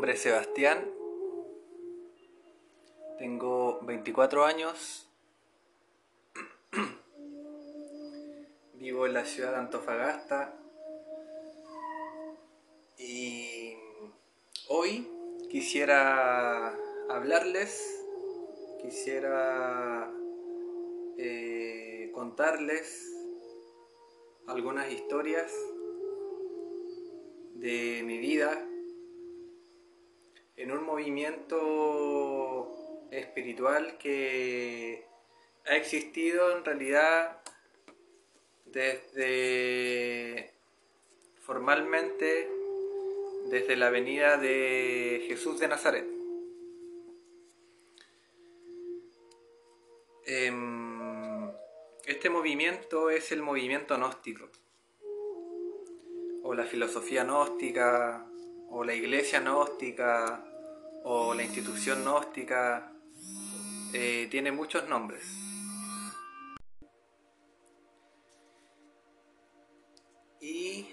nombre es Sebastián, tengo 24 años, vivo en la ciudad de Antofagasta. Y hoy quisiera hablarles, quisiera eh, contarles algunas historias de mi vida un movimiento espiritual que ha existido en realidad desde formalmente desde la venida de Jesús de Nazaret. Em, este movimiento es el movimiento gnóstico, o la filosofía gnóstica, o la iglesia gnóstica, o la institución gnóstica, eh, tiene muchos nombres. Y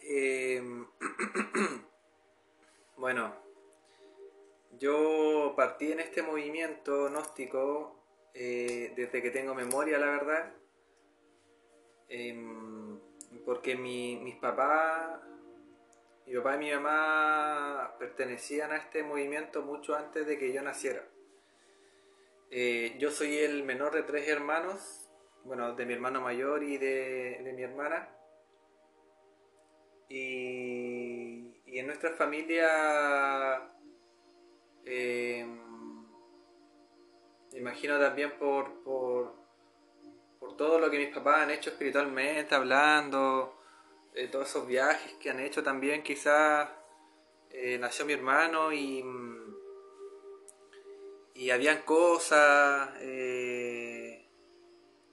em, bueno, yo partí en este movimiento gnóstico eh, desde que tengo memoria, la verdad, em, porque mi, mis papás, mi papá y mi mamá pertenecían a este movimiento mucho antes de que yo naciera. Eh, yo soy el menor de tres hermanos, bueno, de mi hermano mayor y de, mi hermana. Y, en nuestra familia eh, imagino también por, por, todo lo que mis papás han hecho espiritualmente, hablando, de todos esos viajes que han hecho también, quizás eh, nació mi hermano y, y habían cosas, eh,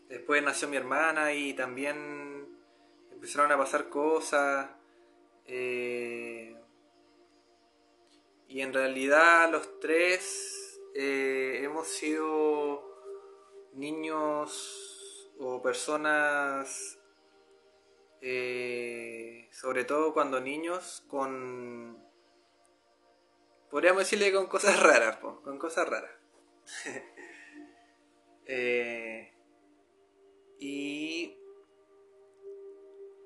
después nació mi hermana y también empezaron a pasar cosas. Eh, y en realidad los tres eh, hemos sido niños o personas, eh, sobre todo cuando niños, con... Podríamos decirle con cosas raras, con cosas raras. Eh, y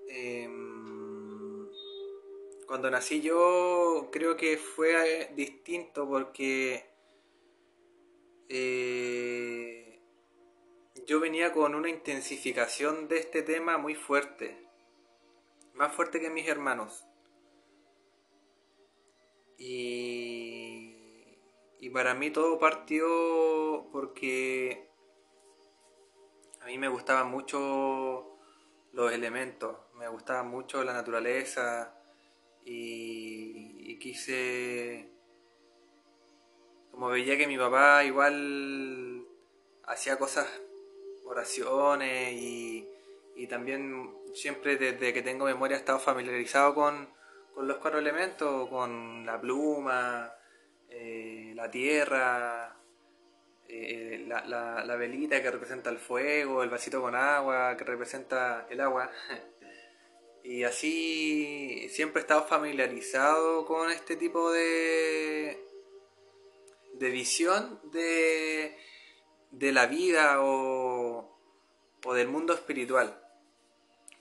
em, cuando nací yo creo que fue distinto porque eh, yo venía con una intensificación de este tema muy fuerte, más fuerte que mis hermanos. Y, y para mí todo partió porque a mí me gustaban mucho los elementos, me gustaba mucho la naturaleza y quise como veía que mi papá igual hacía cosas, oraciones y, también siempre desde que tengo memoria he estado familiarizado con, los cuatro elementos, con la pluma, eh, la tierra, eh, la, la, velita que representa el fuego, el vasito con agua que representa el agua. y así siempre he estado familiarizado con este tipo de, de visión de, de la vida o, o del mundo espiritual.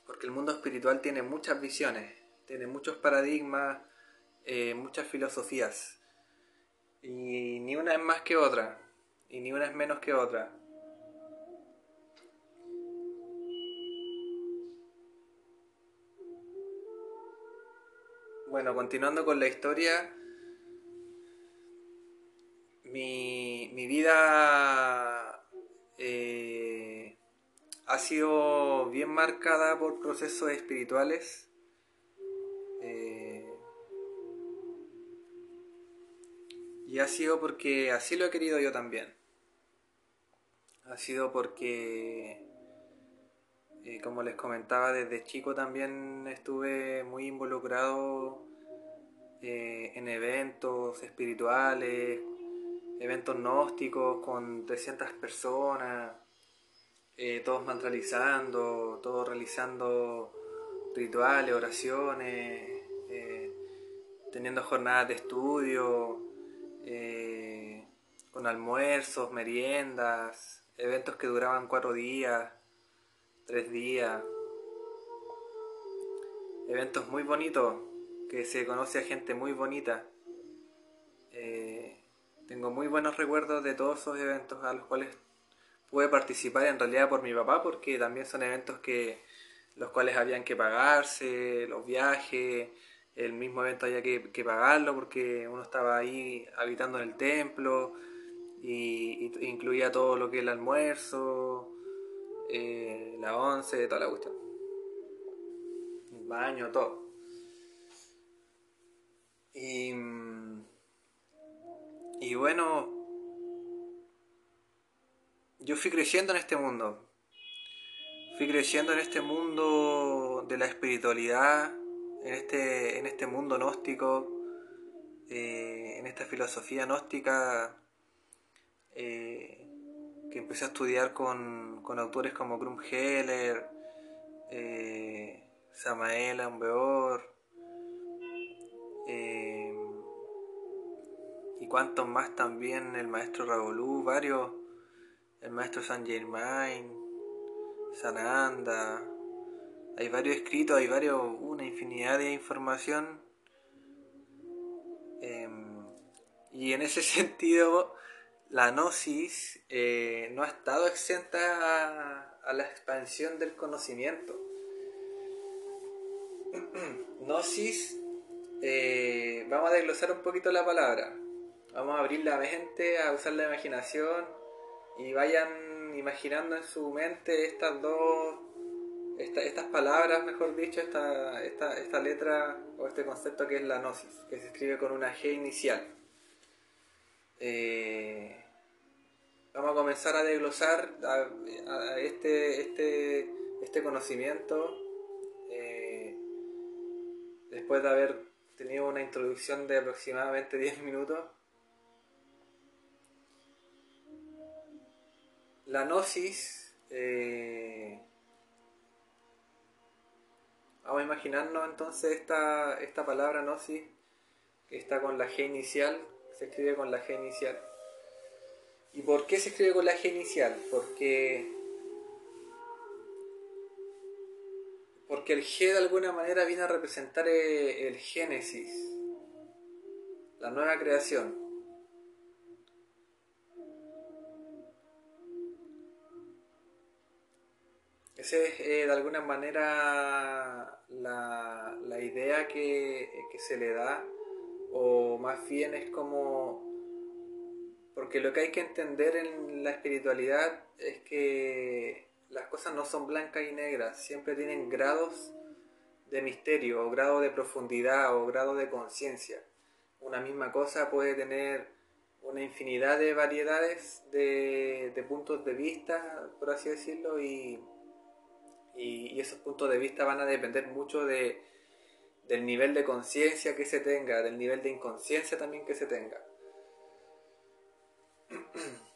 Porque el mundo espiritual tiene muchas visiones, tiene muchos paradigmas, eh, muchas filosofías. Y ni una es más que otra, y ni una es menos que otra. Bueno, continuando con la historia, mi, mi vida eh, ha sido bien marcada por procesos espirituales. Eh, y ha sido porque así lo he querido yo también. Ha sido porque, eh, como les comentaba, desde chico también estuve muy involucrado en eventos espirituales, eventos gnósticos con 300 personas. Eh, todos mantralizando, todos realizando rituales, oraciones, eh, teniendo jornadas de estudio, eh, con almuerzos, meriendas, eventos que duraban cuatro días, tres días, eventos muy bonitos, que se conoce a gente muy bonita. tengo muy buenos recuerdos de todos esos eventos a los cuales pude participar en realidad por mi papá porque también son eventos que los cuales habían que pagarse, los viajes, el mismo evento había que, pagarlo porque uno estaba ahí habitando en el templo y, incluía todo lo que es el almuerzo, eh, la once, toda la cuestión. El baño, todo. Y, y bueno, yo fui creciendo en este mundo. Fui creciendo en este mundo de la espiritualidad, en este, en este mundo gnóstico, eh, en esta filosofía gnóstica eh, que empecé a estudiar con, autores como Krumheller, eh, Samael Ambeor eh, y cuantos más también, el maestro Ravolú, varios el maestro San Germain, Sananda, hay varios escritos, hay varios, una infinidad de información. Em, y en ese sentido, la gnosis eh, no ha estado exenta a, la expansión del conocimiento. gnosis, eh, vamos a desglosar un poquito la palabra. Vamos a abrir la mente, a usar la imaginación y vayan imaginando en su mente estas dos, estas palabras, mejor dicho, esta, esta, esta letra o este concepto que es la gnosis, que se escribe con una G inicial. Eh, vamos a comenzar a desglosar a, este, este, este conocimiento eh, después de haber tenido una introducción de aproximadamente 10 minutos la gnosis, eh, vamos a imaginarnos entonces esta, esta palabra gnosis, que está con la G inicial, se escribe con la G inicial. ¿Y por qué se escribe con la G inicial? Porque, porque el G de alguna manera viene a representar eh, el génesis, la nueva creación. Esa es eh, de alguna manera la, idea que, se le da, o más bien es como... Porque lo que hay que entender en la espiritualidad es que las cosas no son blancas y negras, siempre tienen grados de misterio, o grado de profundidad, o grado de conciencia. Una misma cosa puede tener una infinidad de variedades de, de puntos de vista, por así decirlo, y y, esos puntos de vista van a depender mucho de, del nivel de conciencia que se tenga, del nivel de inconsciencia también que se tenga.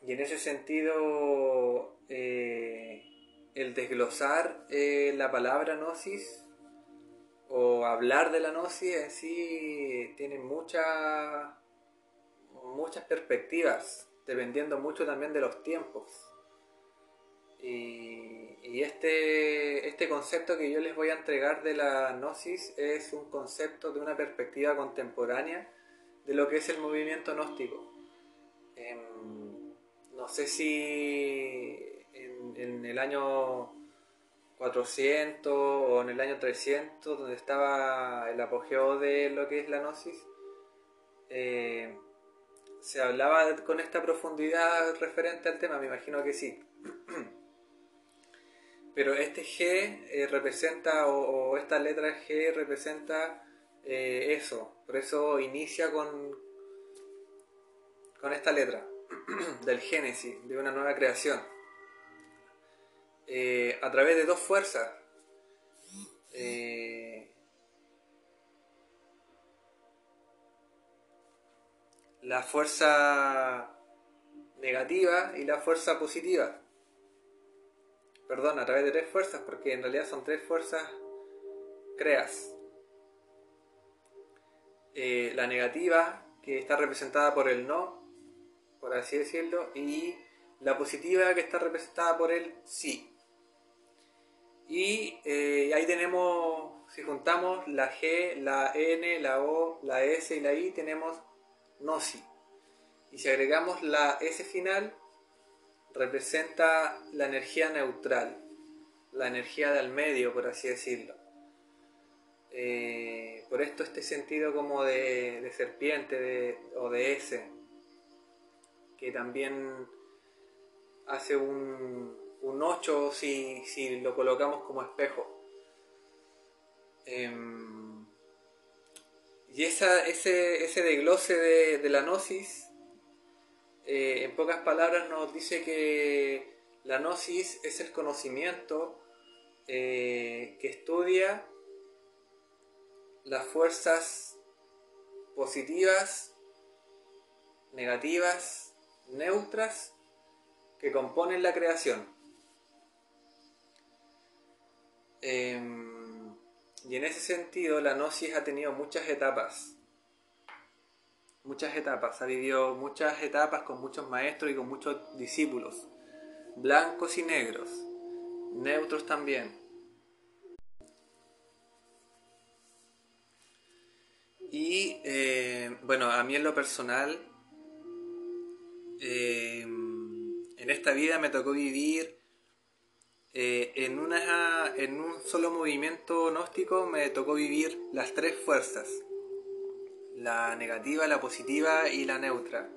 Y en ese sentido, eh, el desglosar eh, la palabra gnosis o hablar de la gnosis en sí tiene muchas muchas perspectivas, dependiendo mucho también de los tiempos. Y, y este, este concepto que yo les voy a entregar de la gnosis es un concepto de una perspectiva contemporánea de lo que es el movimiento gnóstico. Em, no sé si en, el año 400 o en el año 300, donde estaba el apogeo de lo que es la gnosis, eh, se hablaba con esta profundidad referente al tema, me imagino que sí. Pero este G eh, representa, o, esta letra G representa eh, eso. Por eso inicia con, con esta letra del Génesis, de una nueva creación. Eh, a través de dos fuerzas. la fuerza negativa y la fuerza positiva. Perdón, a través de tres fuerzas, porque en realidad son tres fuerzas, creas. Eh, la negativa, que está representada por el no, por así decirlo, y la positiva, que está representada por el sí. Y eh, ahí tenemos, si juntamos la G, la N, la O, la S y la I, tenemos no sí. Y si agregamos la S final, representa la energía neutral, la energía del medio, por así decirlo. Eh, por esto este sentido como de, serpiente o de S, que también hace un, un 8 si, lo colocamos como espejo. Em, y esa, ese, ese desglose de, la gnosis, eh, en pocas palabras, nos dice que la gnosis es el conocimiento eh, que estudia las fuerzas positivas, negativas, neutras que componen la creación. Em, y en ese sentido, la gnosis ha tenido muchas etapas. Muchas etapas. Ha vivido muchas etapas con muchos maestros y con muchos discípulos. Blancos y negros. Neutros también. Y eh, bueno, a mí en lo personal, eh, en esta vida me tocó vivir eh, en, una, en un solo movimiento gnóstico, me tocó vivir las tres fuerzas, la negativa, la positiva y la neutra.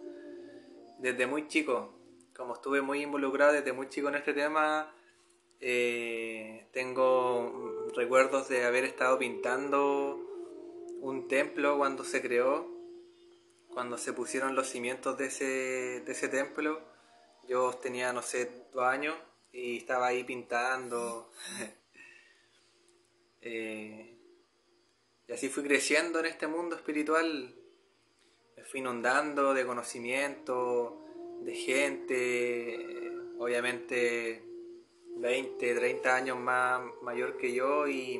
Desde muy chico, como estuve muy involucrado desde muy chico en este tema, tengo recuerdos de haber estado pintando un templo cuando se creó, cuando se pusieron los cimientos de ese, de ese templo. Yo tenía, no sé, dos años y estaba ahí pintando. Eh, y así fui creciendo en este mundo espiritual. Me fui inundando de conocimiento, de gente, obviamente 20, 30 años más mayor que yo y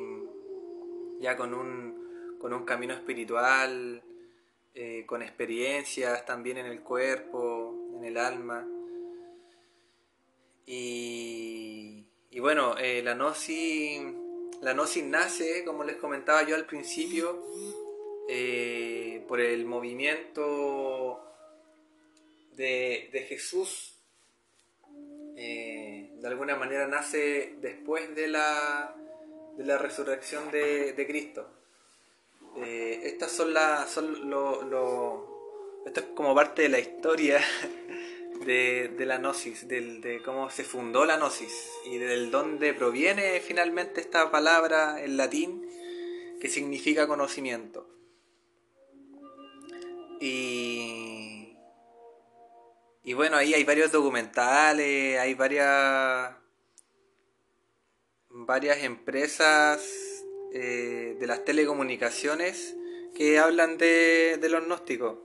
ya con un con un camino espiritual, eh, con experiencias también en el cuerpo, en el alma. Y, bueno, eh, la, gnosis, la gnosis nace, como les comentaba yo al principio, eh, por el movimiento de, Jesús. de alguna manera nace después de la, de la resurrección de Cristo. Eh, estas son las. Son lo, esto es como parte de la historia de, la gnosis, de cómo se fundó la gnosis y del dónde proviene finalmente esta palabra en latín que significa conocimiento. Y, y bueno, ahí hay varios documentales, hay varias, varias empresas eh, de las telecomunicaciones que hablan de, los gnósticos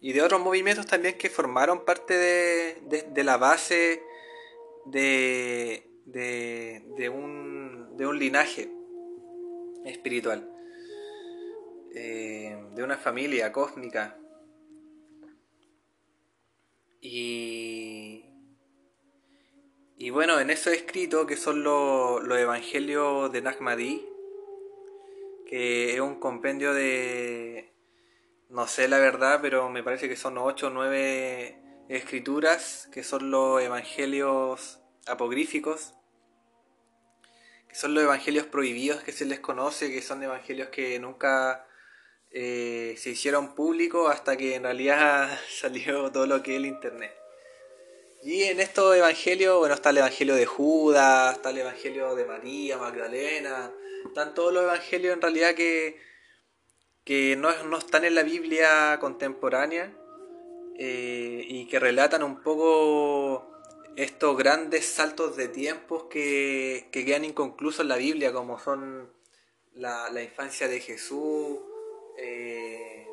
y de otros movimientos también que formaron parte de, la base de, de, un, de un linaje espiritual, eh, de una familia cósmica. Y, y bueno, en eso escrito, que son los, los evangelios de Nahmadi, que es un compendio de, no sé la verdad, pero me parece que son 8 o 9 escrituras, que son los evangelios apogríficos, que son los evangelios prohibidos que se les conoce, que son evangelios que nunca eh, se hicieron públicos hasta que en realidad salió todo lo que es el Internet. Y en estos evangelios, bueno, está el evangelio de Judas, está el evangelio de María, Magdalena, están todos los evangelios en realidad que, que no, están en la Biblia contemporánea eh, y que relatan un poco estos grandes saltos de tiempos que, quedan inconclusos en la Biblia, como son la, infancia de Jesús, eh,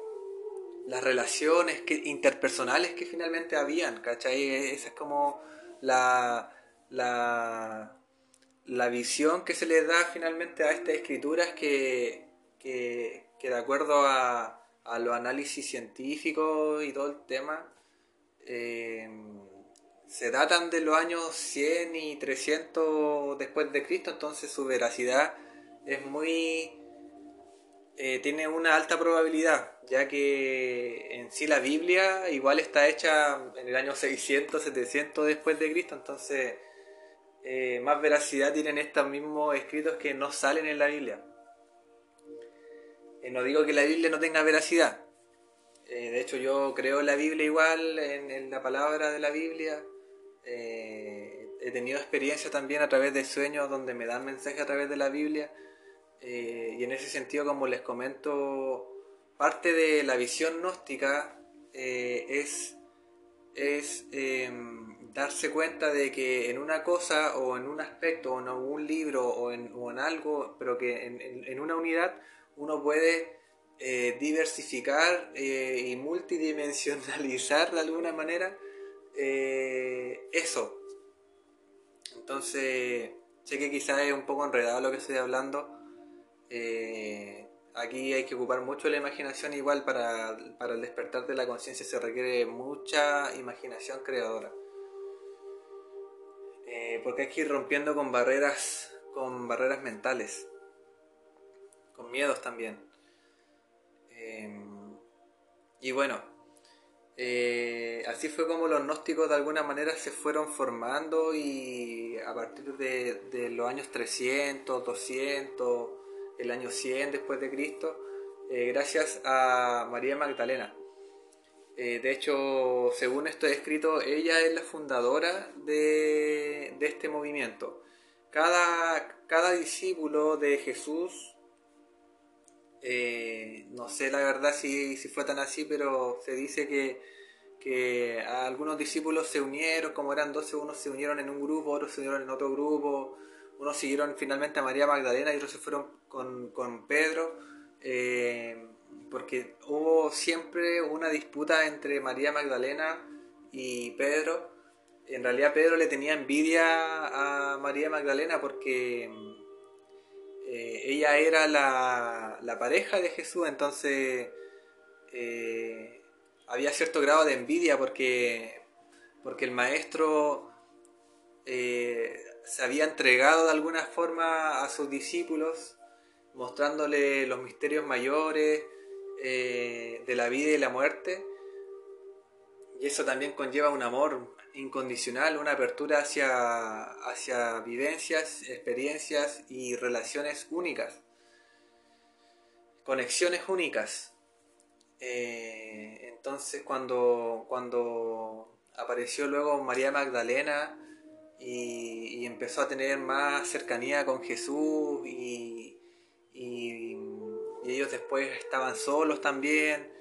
las relaciones que, interpersonales que finalmente habían, ¿cachai? Esa es como la, la la visión que se le da finalmente a estas escrituras que, que, de acuerdo a, a los análisis científicos y todo el tema, eh, se datan de los años 100 y 300 después de Cristo, entonces su veracidad es muy... Eh, tiene una alta probabilidad, ya que en sí la Biblia igual está hecha en el año 600, 700 después de Cristo, entonces eh, más veracidad tienen estos mismos escritos que no salen en la Biblia. Eh, no digo que la Biblia no tenga veracidad, de hecho yo creo la Biblia igual, en la palabra de la Biblia, eh, he tenido experiencias también a través de sueños donde me dan mensajes a través de la Biblia. Eh, y en ese sentido, como les comento, parte de la visión gnóstica eh, es, es em, darse cuenta de que en una cosa o en un aspecto o en algún libro o en, algo, pero que en, una unidad uno puede diversificar y multidimensionalizar de alguna manera eh, eso. Entonces, sé que quizás es un poco enredado lo que estoy hablando. Eh, aquí hay que ocupar mucho la imaginación, igual para, para el despertar de la conciencia se requiere mucha imaginación creadora. Eh, porque hay que ir rompiendo con barreras, con barreras mentales, miedos también. y bueno, eh, así fue como los gnósticos de alguna manera se fueron formando y a partir de, los años 300, 200, el año 100 después de Cristo, eh, gracias a María Magdalena. Eh, de hecho, según esto escrito, ella es la fundadora de, este movimiento. Cada, cada discípulo de Jesús eh, no sé la verdad si, fue tan así, pero se dice que, algunos discípulos se unieron, como eran 12, unos se unieron en un grupo, otros se unieron en otro grupo, unos siguieron finalmente a María Magdalena y otros se fueron con, Pedro, eh, porque hubo siempre una disputa entre María Magdalena y Pedro. En realidad Pedro le tenía envidia a María Magdalena porque eh, ella era la, pareja de Jesús, entonces eh, había cierto grado de envidia porque, porque el maestro eh, se había entregado de alguna forma a sus discípulos, mostrándole los misterios mayores de la vida y la muerte. Y eso también conlleva un amor incondicional, una apertura hacia, hacia vivencias, experiencias y relaciones únicas, conexiones únicas. Eh, entonces cuando, cuando apareció luego María Magdalena y, empezó a tener más cercanía con Jesús y, y ellos después estaban solos también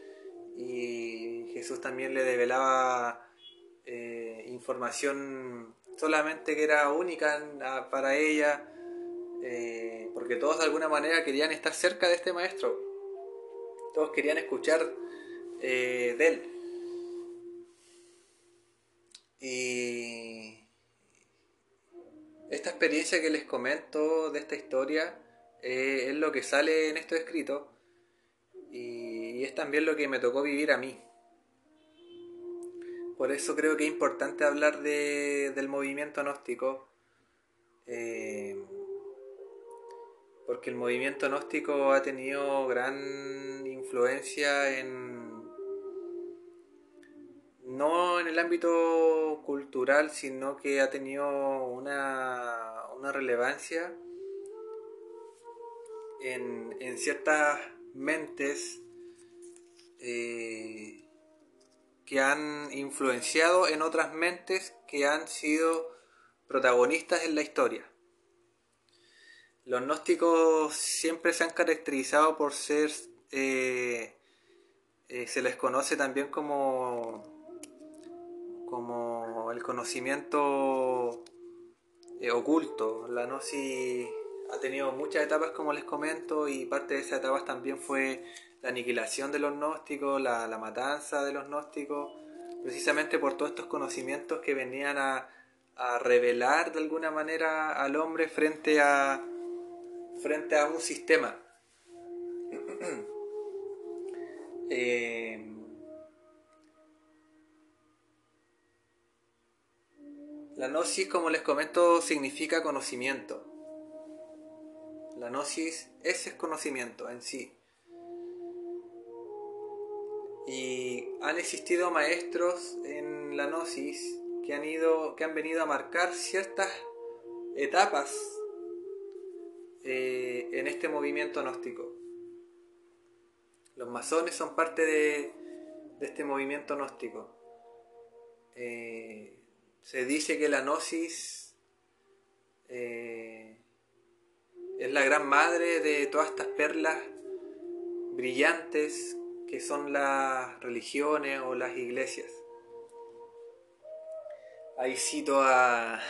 y Jesús también le develaba eh, información solamente que era única para ella, eh, porque todos de alguna manera querían estar cerca de este maestro, todos querían escuchar eh, de él. Y esta experiencia que les comento de esta historia es lo que sale en esto escrito y es también lo que me tocó vivir a mí. Por eso creo que es importante hablar de, del movimiento gnóstico. Eh, porque el movimiento gnóstico ha tenido gran influencia en no en el ámbito cultural, sino que ha tenido una, una relevancia en, en ciertas mentes eh, que han influenciado en otras mentes que han sido protagonistas en la historia. Los gnósticos siempre se han caracterizado por ser, eh, eh, se les conoce también como, como el conocimiento eh, oculto. La gnosis ha tenido muchas etapas como les comento y parte de esas etapas también fue la aniquilación de los gnósticos, la, matanza de los gnósticos, precisamente por todos estos conocimientos que venían a, revelar de alguna manera al hombre frente a frente a un sistema. Eh, la gnosis, como les comento, significa conocimiento. La gnosis es conocimiento en sí. Y han existido maestros en la gnosis que han, ido, que han venido a marcar ciertas etapas eh, en este movimiento gnóstico. Los masones son parte de, este movimiento gnóstico. Eh, se dice que la gnosis eh, es la gran madre de todas estas perlas brillantes que son las religiones o las iglesias. Ahí cito a,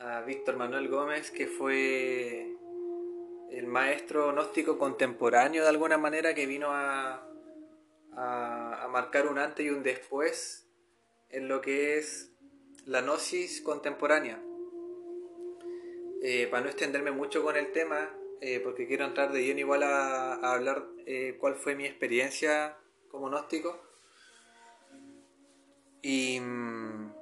a Víctor Manuel Gómez, que fue el maestro gnóstico contemporáneo de alguna manera que vino a, a, marcar un antes y un después en lo que es la gnosis contemporánea. Eh, para no extenderme mucho con el tema, eh, porque quiero entrar de lleno igual a, hablar eh, cuál fue mi experiencia como gnóstico. Y mm,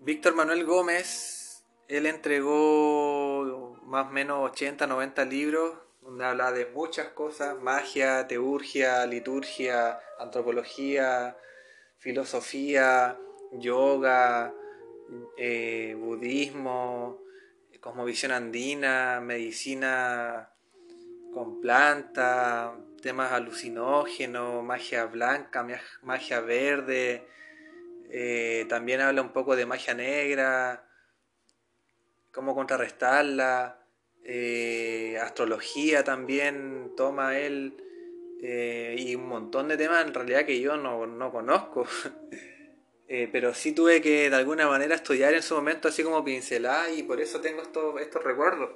Víctor Manuel Gómez, él entregó más o menos 80, 90 libros donde habla de muchas cosas, magia, teurgia, liturgia, antropología, filosofía, yoga, eh, budismo, cosmovisión andina, medicina con planta, temas alucinógenos, magia blanca, magia verde, eh, también habla un poco de magia negra, cómo contrarrestarla, eh, astrología también toma él eh, y un montón de temas en realidad que yo no, conozco. pero sí tuve que de alguna manera estudiar en su momento así como pincelar y por eso tengo estos, estos recuerdos.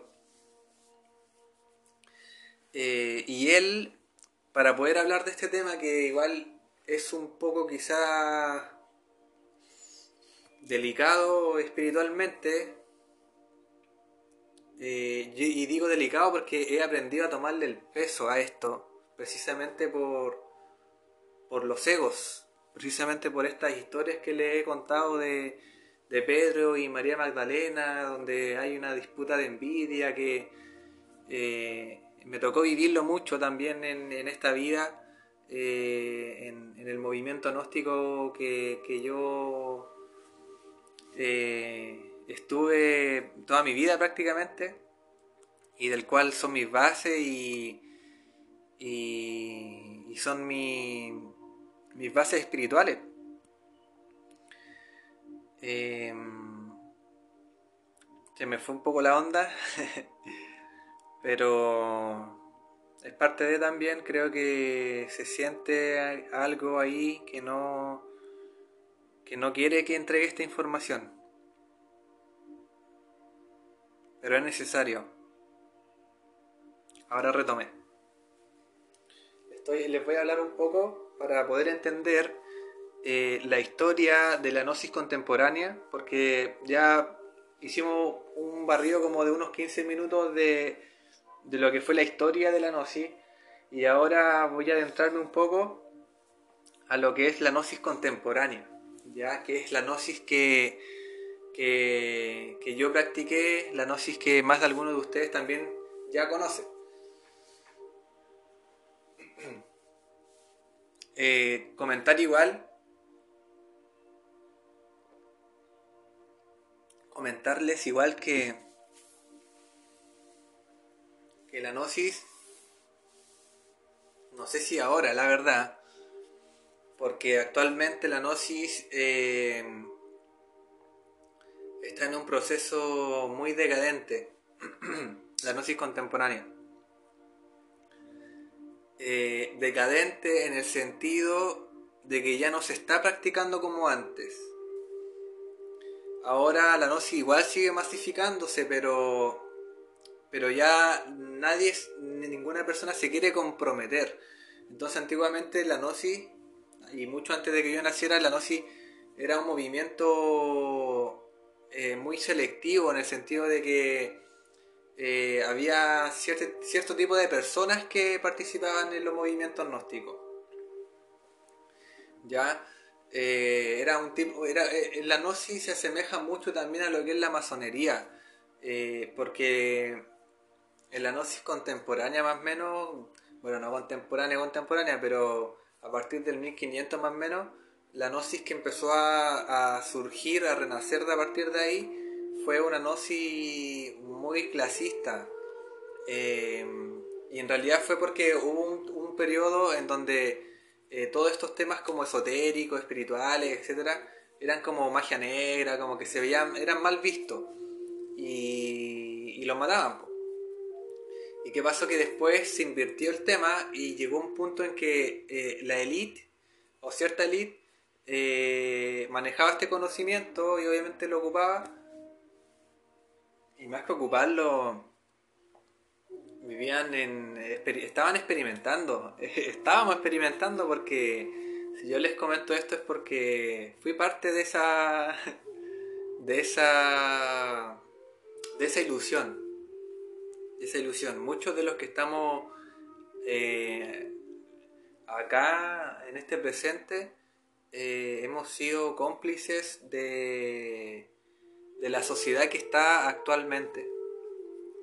y él, para poder hablar de este tema que igual es un poco quizá delicado espiritualmente. Eh, y digo delicado porque he aprendido a tomarle el peso a esto, precisamente por, por los egos, precisamente por estas historias que le he contado de, Pedro y María Magdalena, donde hay una disputa de envidia que eh, me tocó vivirlo mucho también en, esta vida, eh, en, el movimiento gnóstico que, yo eh, estuve toda mi vida prácticamente y del cual son mis bases y, y, son mis bases espirituales. Em, se me fue un poco la onda, pero es parte de también, creo que se siente algo ahí que no que no quiere que entregue esta información. Pero es necesario. Ahora retomé. Estoy, les voy a hablar un poco para poder entender eh, la historia de la gnosis contemporánea, porque ya hicimos un barrido como de unos 15 minutos de, de lo que fue la historia de la gnosis, y ahora voy a adentrarme un poco a lo que es la gnosis contemporánea ya que es la gnosis que, que, yo practiqué, la gnosis que más de algunos de ustedes también ya conocen. Eh, comentar igual, comentarles igual que, que la gnosis, no sé si ahora, la verdad, porque actualmente la gnosis eh, está en un proceso muy decadente, la gnosis contemporánea. Eh, decadente en el sentido de que ya no se está practicando como antes. Ahora la gnosis igual sigue masificándose, pero, pero ya nadie, ninguna persona se quiere comprometer. Entonces antiguamente la gnosis y mucho antes de que yo naciera, la gnosis era un movimiento eh, muy selectivo en el sentido de que eh, había cierto, cierto tipo de personas que participaban en los movimientos gnósticos. Ya eh, era un tipo, era, la gnosis se asemeja mucho también a lo que es la masonería, porque en la gnosis contemporánea más o menos, bueno, no contemporánea, contemporánea, pero a partir del 1500 más o menos, la gnosis que empezó a, surgir, a renacer a partir de ahí, fue una gnosis muy clasista. Eh, y en realidad fue porque hubo un, periodo en donde eh, todos estos temas como esotéricos, espirituales, etcétera, eran como magia negra, como que se veían, eran mal vistos. Y, y los mataban. ¿Y qué pasó? Que después se invirtió el tema y llegó un punto en que eh, la élite, o cierta élite, eh, manejaba este conocimiento y obviamente lo ocupaba. Y más que ocuparlo, vivían en. estaban experimentando. Estábamos experimentando porque. Si yo les comento esto es porque fui parte de esa. de esa. de esa ilusión. De esa ilusión. Muchos de los que estamos eh, acá en este presente eh, hemos sido cómplices de, de la sociedad que está actualmente.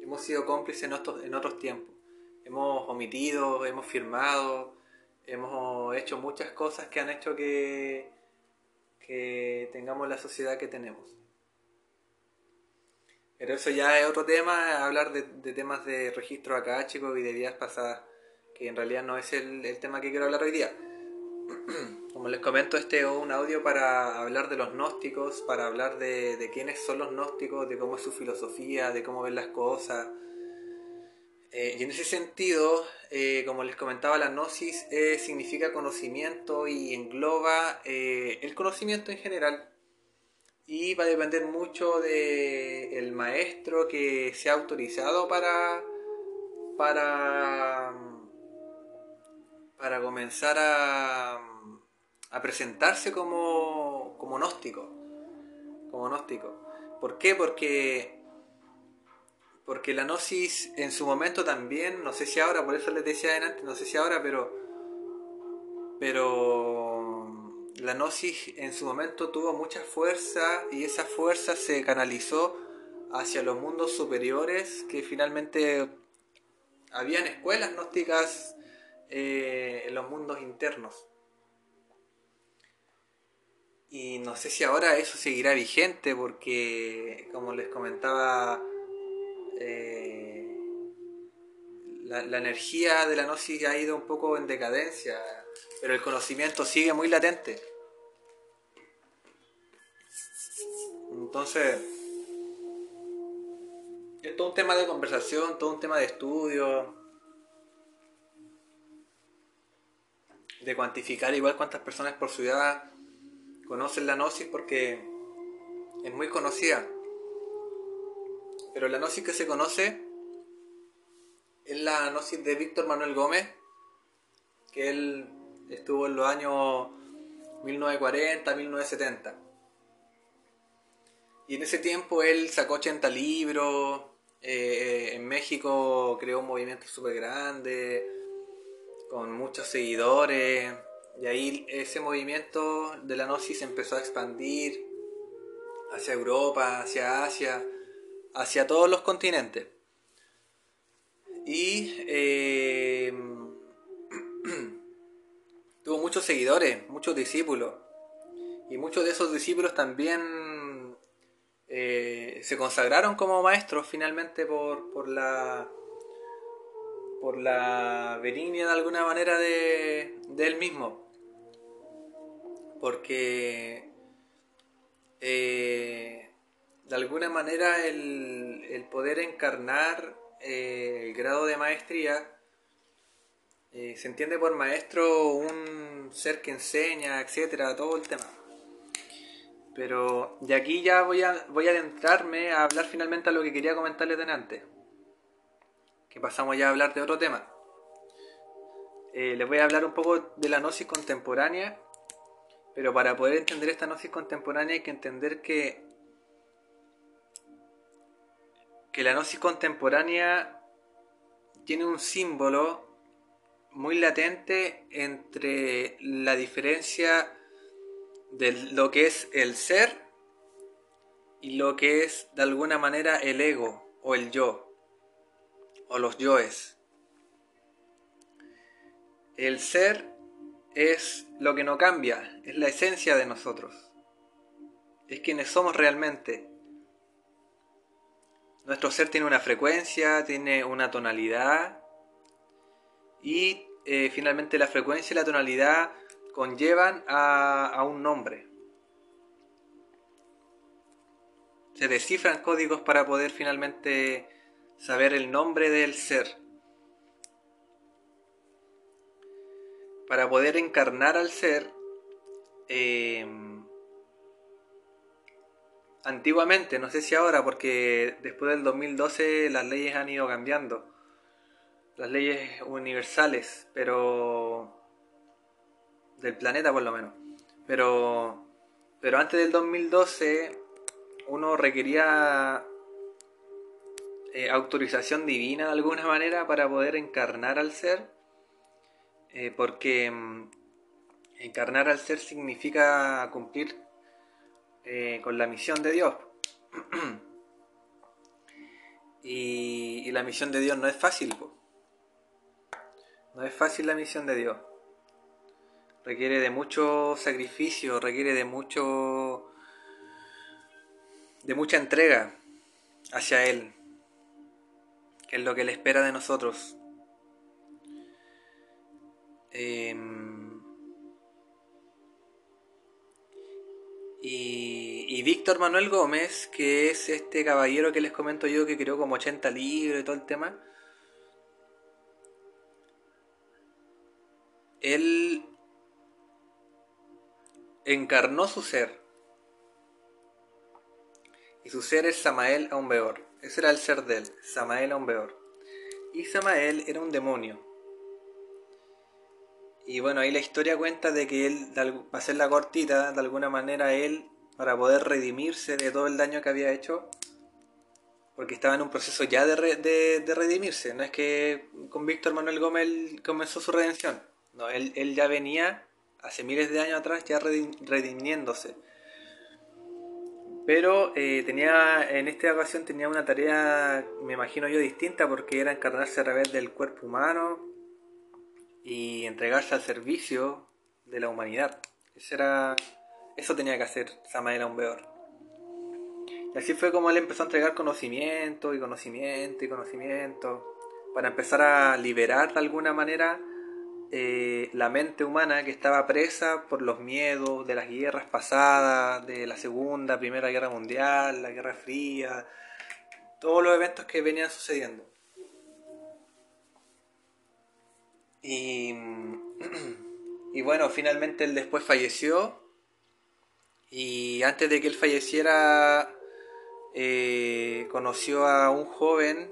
Hemos sido cómplices en otros, en otros tiempos. Hemos omitido, hemos firmado, hemos hecho muchas cosas que han hecho que, que tengamos la sociedad que tenemos. Pero eso ya es otro tema, hablar de, temas de registro acá, chicos, y de vidas pasadas, que en realidad no es el, el tema que quiero hablar hoy día. Como les comento, este es un audio para hablar de los gnósticos, para hablar de, quiénes son los gnósticos, de cómo es su filosofía, de cómo ven las cosas. Eh, y en ese sentido, eh, como les comentaba, la gnosis eh, significa conocimiento y engloba el conocimiento en general. Y va a depender mucho del maestro que sea autorizado para, para, para comenzar a a presentarse como, como gnóstico. Como gnóstico. ¿Por qué? Porque, porque la gnosis en su momento también, no sé si ahora, por eso les decía adelante, no sé si ahora, pero, pero la gnosis en su momento tuvo mucha fuerza y esa fuerza se canalizó hacia los mundos superiores que finalmente habían escuelas gnósticas eh, en los mundos internos. Y no sé si ahora eso seguirá vigente porque, como les comentaba, eh, la, energía de la gnosis ha ido un poco en decadencia, pero el conocimiento sigue muy latente. Entonces, es todo un tema de conversación, todo un tema de estudio, de cuantificar igual cuántas personas por ciudad conocen la gnosis porque es muy conocida. Pero la gnosis que se conoce es la gnosis de Víctor Manuel Gómez, que él estuvo en los años 1940-1970. Y en ese tiempo él sacó 80 libros, eh, en México creó un movimiento súper grande, con muchos seguidores. Y ahí ese movimiento de la gnosis empezó a expandir hacia Europa, hacia Asia, hacia todos los continentes. Y eh, tuvo muchos seguidores, muchos discípulos. Y muchos de esos discípulos también eh, se consagraron como maestros finalmente por, por la por la benignia de alguna manera de, de él mismo porque eh, de alguna manera el, poder encarnar eh, el grado de maestría eh, se entiende por maestro un ser que enseña, etcétera, todo el tema. Pero de aquí ya voy a, voy a adentrarme a hablar finalmente a lo que quería comentarles antes. Que pasamos ya a hablar de otro tema. les voy a hablar un poco de la gnosis contemporánea Pero para poder entender esta gnosis contemporánea hay que entender que, que la gnosis contemporánea tiene un símbolo muy latente entre la diferencia de lo que es el ser y lo que es de alguna manera el ego o el yo o los yoes. El ser es lo que no cambia, es la esencia de nosotros. Es quienes somos realmente. Nuestro ser tiene una frecuencia, tiene una tonalidad y eh, finalmente la frecuencia y la tonalidad conllevan a, a un nombre. Se descifran códigos para poder finalmente saber el nombre del ser. Para poder encarnar al ser, eh, antiguamente, no sé si ahora, porque después del 2012 las leyes han ido cambiando, las leyes universales, pero del planeta por lo menos. Pero, pero antes del 2012 uno requería eh, autorización divina de alguna manera para poder encarnar al ser, eh, porque mm, encarnar al ser significa cumplir eh, con la misión de Dios. y, la misión de Dios no es fácil. No es fácil la misión de Dios. Requiere de mucho sacrificio, requiere de mucho de mucha entrega hacia Él es lo que Él espera de nosotros. Em, y, Víctor Manuel Gómez, que es este caballero que les comento yo que creó como 80 libros y todo el tema, él encarnó su ser. Y su ser es Samael Aumbeor. Ese era el ser de él, Samael Aumbeor. Y Samael era un demonio. Y bueno, ahí la historia cuenta de que él, para hacer la cortita, de alguna manera él, para poder redimirse de todo el daño que había hecho, porque estaba en un proceso ya de, de, redimirse, no es que con Víctor Manuel Gómez comenzó su redención, no, él, él ya venía hace miles de años atrás ya redimiéndose. Pero eh, tenía, en esta ocasión tenía una tarea, me imagino yo, distinta porque era encarnarse a través del cuerpo humano y entregarse al servicio de la humanidad. Eso, era, eso tenía que hacer Samael Aumbeor. Y así fue como él empezó a entregar conocimiento y conocimiento y conocimiento para empezar a liberar de alguna manera eh, la mente humana que estaba presa por los miedos de las guerras pasadas, de la Segunda, Primera Guerra Mundial, la Guerra Fría, todos los eventos que venían sucediendo. Y, y bueno, finalmente él después falleció. Y antes de que él falleciera, eh, conoció a un joven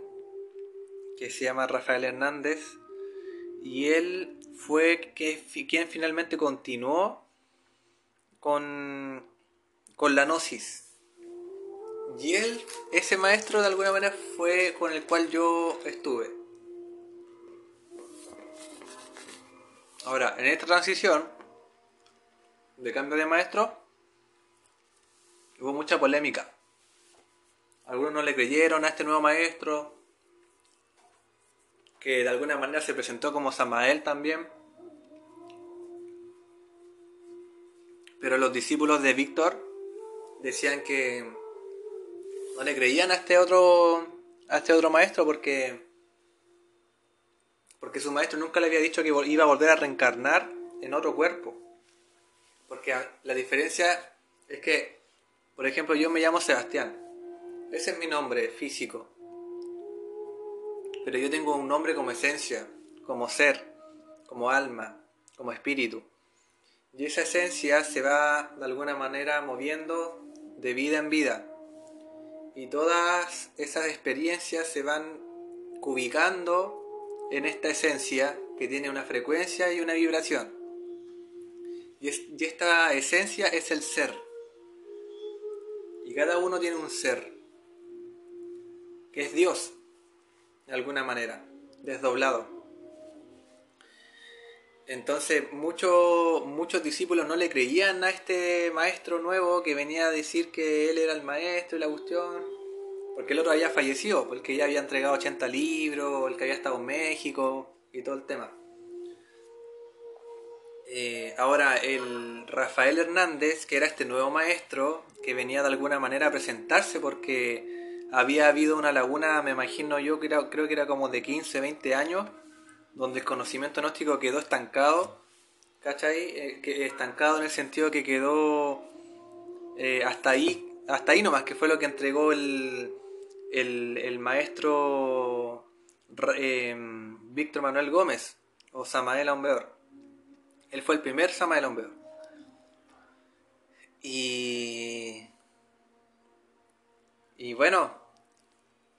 que se llama Rafael Hernández. Y él fue que, quien finalmente continuó con, con la gnosis. Y él, ese maestro de alguna manera fue con el cual yo estuve. Ahora, en esta transición de cambio de maestro, hubo mucha polémica. Algunos no le creyeron a este nuevo maestro, que de alguna manera se presentó como Samael también. Pero los discípulos de Víctor decían que no le creían a este otro a este otro maestro porque porque su maestro nunca le había dicho que iba a volver a reencarnar en otro cuerpo. Porque la diferencia es que, por ejemplo, yo me llamo Sebastián. Ese es mi nombre físico pero yo tengo un nombre como esencia, como ser, como alma, como espíritu. Y esa esencia se va de alguna manera moviendo de vida en vida. Y todas esas experiencias se van ubicando en esta esencia que tiene una frecuencia y una vibración. Y, esta esencia es el ser. Y cada uno tiene un ser, que es Dios, de alguna manera, desdoblado. Entonces muchos, muchos discípulos no le creían a este maestro nuevo que venía a decir que él era el maestro y la cuestión, porque el otro había fallecido, porque ya había entregado 80 libros, el que había estado en México y todo el tema. Eh, ahora, el Rafael Hernández, que era este nuevo maestro, que venía de alguna manera a presentarse porque había habido una laguna, me imagino yo, creo, creo que era como de 15, 20 años, donde el conocimiento gnóstico quedó estancado, ¿cachai? Eh, que estancado en el sentido que quedó eh, hasta ahí, hasta ahí nomás, que fue lo que entregó el, el, maestro eh, Víctor Manuel Gómez, o Samael Aumbeor. Él fue el primer Samael Aumbeor. Y... Y bueno,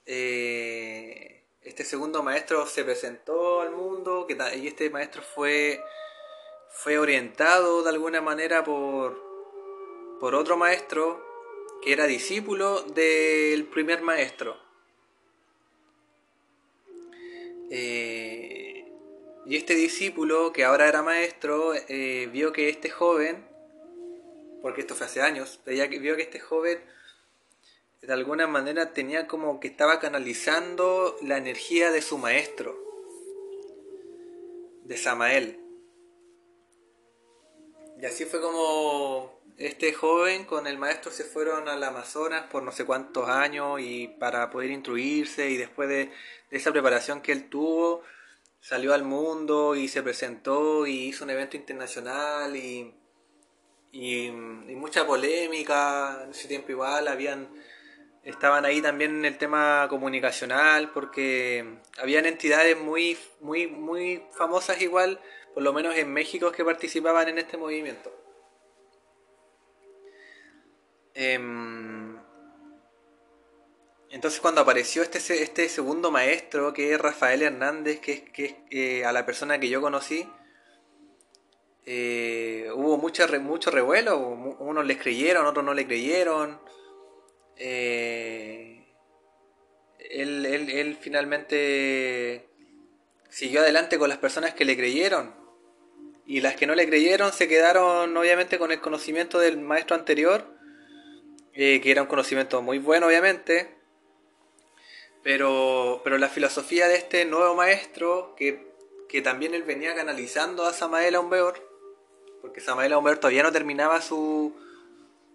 eh, este segundo maestro se presentó al mundo que, y este maestro fue, fue orientado de alguna manera por, por otro maestro que era discípulo del primer maestro. Eh, y este discípulo, que ahora era maestro, eh, vio que este joven, porque esto fue hace años, vio que este joven de alguna manera tenía como que estaba canalizando la energía de su maestro, de Samael. Y así fue como este joven con el maestro se fueron al Amazonas por no sé cuántos años y para poder instruirse y después de, esa preparación que él tuvo salió al mundo y se presentó y hizo un evento internacional y, y, y mucha polémica en ese tiempo igual habían estaban ahí también en el tema comunicacional porque habían entidades muy, muy, muy famosas igual, por lo menos en México, que participaban en este movimiento. Em, entonces cuando apareció este, este segundo maestro, que es Rafael Hernández, que es, que eh, a la persona que yo conocí, eh, hubo mucha, mucho revuelo, unos les creyeron, otros no le creyeron. Eh, él, finalmente siguió adelante con las personas que le creyeron. Y las que no le creyeron se quedaron obviamente con el conocimiento del maestro anterior, eh, que era un conocimiento muy bueno obviamente. Pero, pero la filosofía de este nuevo maestro, que, que también él venía canalizando a Samael Aumbeor, porque Samael Aumbeor todavía no terminaba su,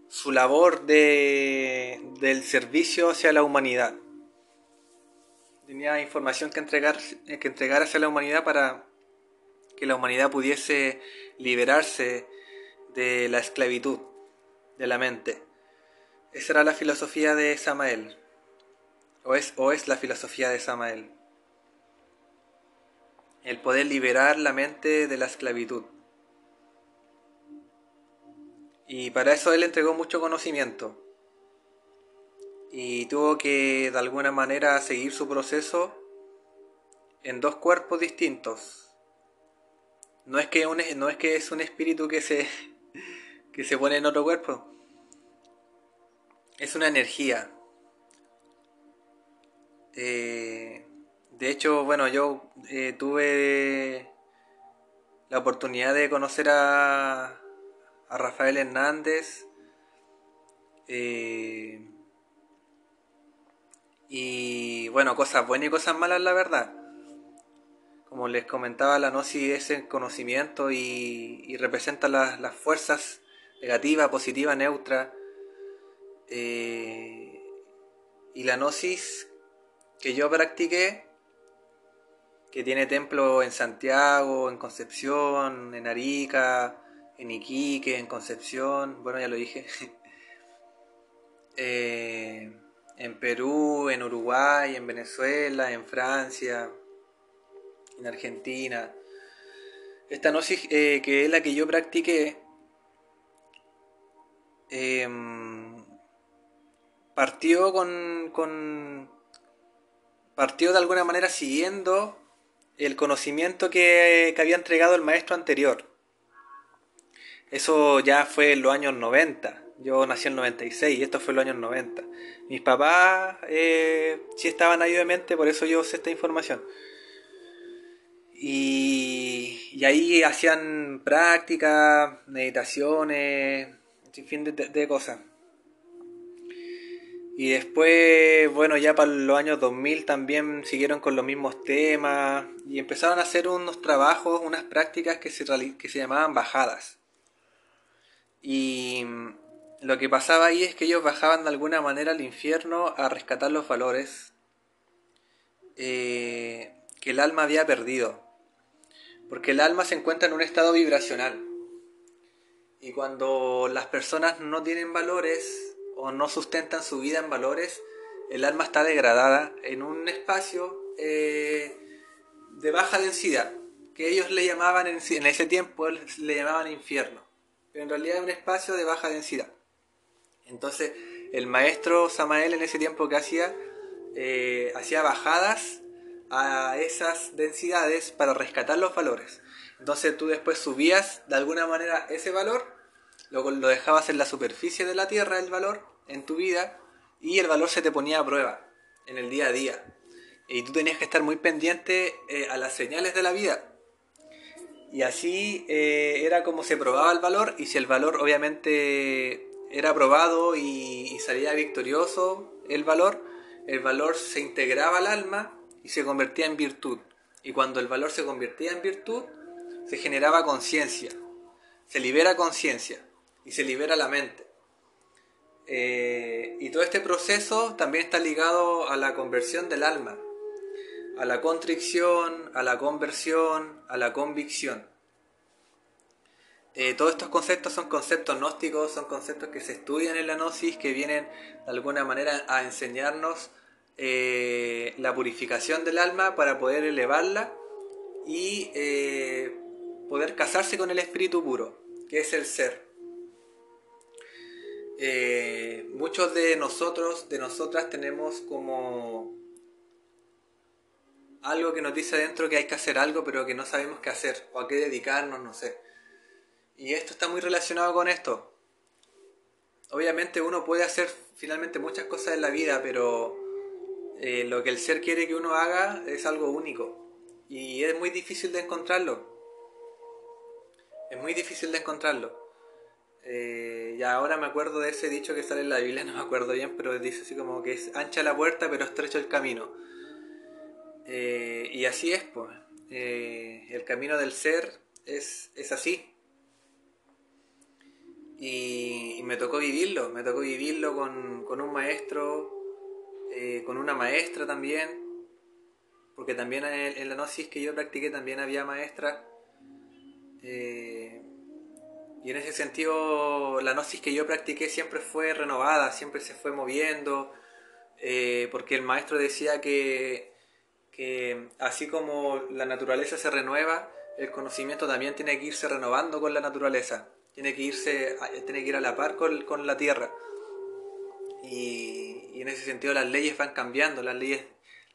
su labor de, del servicio hacia la humanidad. Tenía información que entregar, que entregar hacia la humanidad para que la humanidad pudiese liberarse de la esclavitud de la mente. Esa era la filosofía de Samael. O es, o es la filosofía de Samael. El poder liberar la mente de la esclavitud. Y para eso él entregó mucho conocimiento. Y tuvo que de alguna manera seguir su proceso en dos cuerpos distintos. No es que, un, no es, que es un espíritu que se, que se pone en otro cuerpo. Es una energía. Eh, de hecho, bueno, yo eh, tuve la oportunidad de conocer a, a Rafael Hernández. Eh, y bueno, cosas buenas y cosas malas, la verdad. Como les comentaba, la gnosis es el conocimiento y, representa las, fuerzas negativa, positiva, neutra. Eh, y la gnosis que yo practiqué, que tiene templo en Santiago, en Concepción, en Arica, en Iquique, en Concepción, bueno, ya lo dije, eh, en Perú, en Uruguay, en Venezuela, en Francia, en Argentina. Esta gnosis eh, que es la que yo practiqué, em, partió con, con, partió de alguna manera siguiendo el conocimiento que, que había entregado el maestro anterior Eso ya fue en los años 90. Yo nací en el 96 y esto fue en los años 90. Mis papás eh, sí estaban ahí obviamente, por eso yo sé esta información. Y, y ahí hacían prácticas, meditaciones, sin fin de, cosas. Y después, bueno, ya para los años 2000 también siguieron con los mismos temas y empezaron a hacer unos trabajos, unas prácticas que se, que se llamaban bajadas. Y lo que pasaba ahí es que ellos bajaban de alguna manera al infierno a rescatar los valores eh, que el alma había perdido. Porque el alma se encuentra en un estado vibracional. Y cuando las personas no tienen valores o no sustentan su vida en valores, el alma está degradada en un espacio eh, de baja densidad, que ellos le llamaban en, ese tiempo le llamaban infierno, pero en realidad es un espacio de baja densidad. Entonces el maestro Samael en ese tiempo que hacía, eh, hacía bajadas a esas densidades para rescatar los valores. Entonces tú después subías de alguna manera ese valor, luego lo dejabas en la superficie de la tierra, el valor, en tu vida, y el valor se te ponía a prueba en el día a día. Y tú tenías que estar muy pendiente eh, a las señales de la vida. Y así eh, era como se probaba el valor, y si el valor obviamente era probado y, y salía victorioso el valor, el valor se integraba al alma y se convertía en virtud. Y cuando el valor se convertía en virtud, se generaba conciencia, se libera conciencia y se libera la mente. Eh, y todo este proceso también está ligado a la conversión del alma, a la contrición, a la conversión, a la convicción. Eh, todos estos conceptos son conceptos gnósticos, son conceptos que se estudian en la gnosis, que vienen de alguna manera a enseñarnos eh, la purificación del alma para poder elevarla y poder casarse con el espíritu puro, que es el ser. Eh, muchos de nosotros, de nosotras, tenemos como algo que nos dice adentro que hay que hacer algo, pero que no sabemos qué hacer o a qué dedicarnos, no sé. Y esto está muy relacionado con esto. Obviamente uno puede hacer finalmente muchas cosas en la vida, pero eh, lo que el ser quiere que uno haga es algo único y es muy difícil de encontrarlo. Es muy difícil de encontrarlo. Eh, ya ahora me acuerdo de ese dicho que sale en la Biblia, no me acuerdo bien, pero dice así como que es ancha la puerta pero estrecho el camino. Eh, y así es, pues. el camino del ser es, es así. Y, me tocó vivirlo, me tocó vivirlo con, con un maestro eh, con una maestra también, porque también en, la gnosis que yo practiqué también había maestra. Eh, y en ese sentido, la gnosis que yo practiqué siempre fue renovada, siempre se fue moviendo, eh, porque el maestro decía que, que así como la naturaleza se renueva, el conocimiento también tiene que irse renovando con la naturaleza, tiene que irse, tiene que ir a la par con, con la tierra. Y, y en ese sentido las leyes van cambiando, las leyes,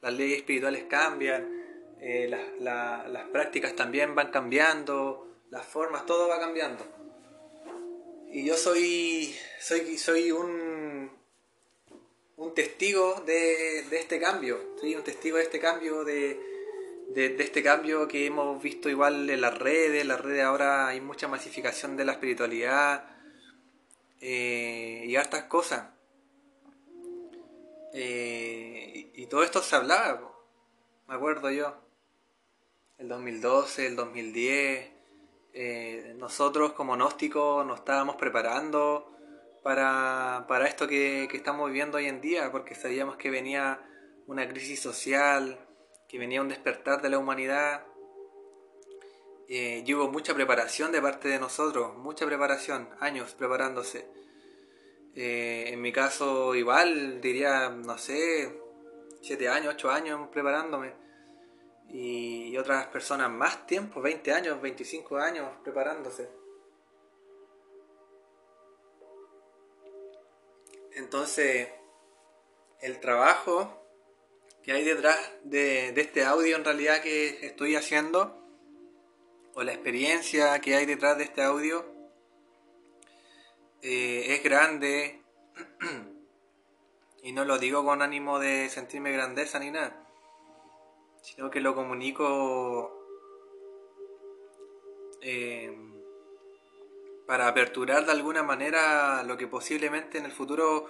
las leyes espirituales cambian, eh, las prácticas también van cambiando, las formas, todo va cambiando. Y yo soy, soy, soy un, un testigo de, este cambio, soy un testigo de este cambio, de, este cambio que hemos visto igual en las redes, en las redes ahora hay mucha masificación de la espiritualidad eh, y hartas cosas. Eh, y, todo esto se hablaba, me acuerdo yo. El 2012, el 2010. Eh, nosotros como gnósticos nos estábamos preparando para, esto que, estamos viviendo hoy en día, porque sabíamos que venía una crisis social, que venía un despertar de la humanidad. Eh, y hubo mucha preparación de parte de nosotros, mucha preparación, años preparándose. Eh, en mi caso, igual, diría, no sé, 7 años, 8 años preparándome. Y, otras personas más tiempo, 20 años, 25 años preparándose. Entonces, el trabajo que hay detrás de, este audio en realidad que estoy haciendo, o la experiencia que hay detrás de este audio, eh, es grande. y no lo digo con ánimo de sentirme grandeza ni nada, sino que lo comunico eh, para aperturar de alguna manera lo que posiblemente en el futuro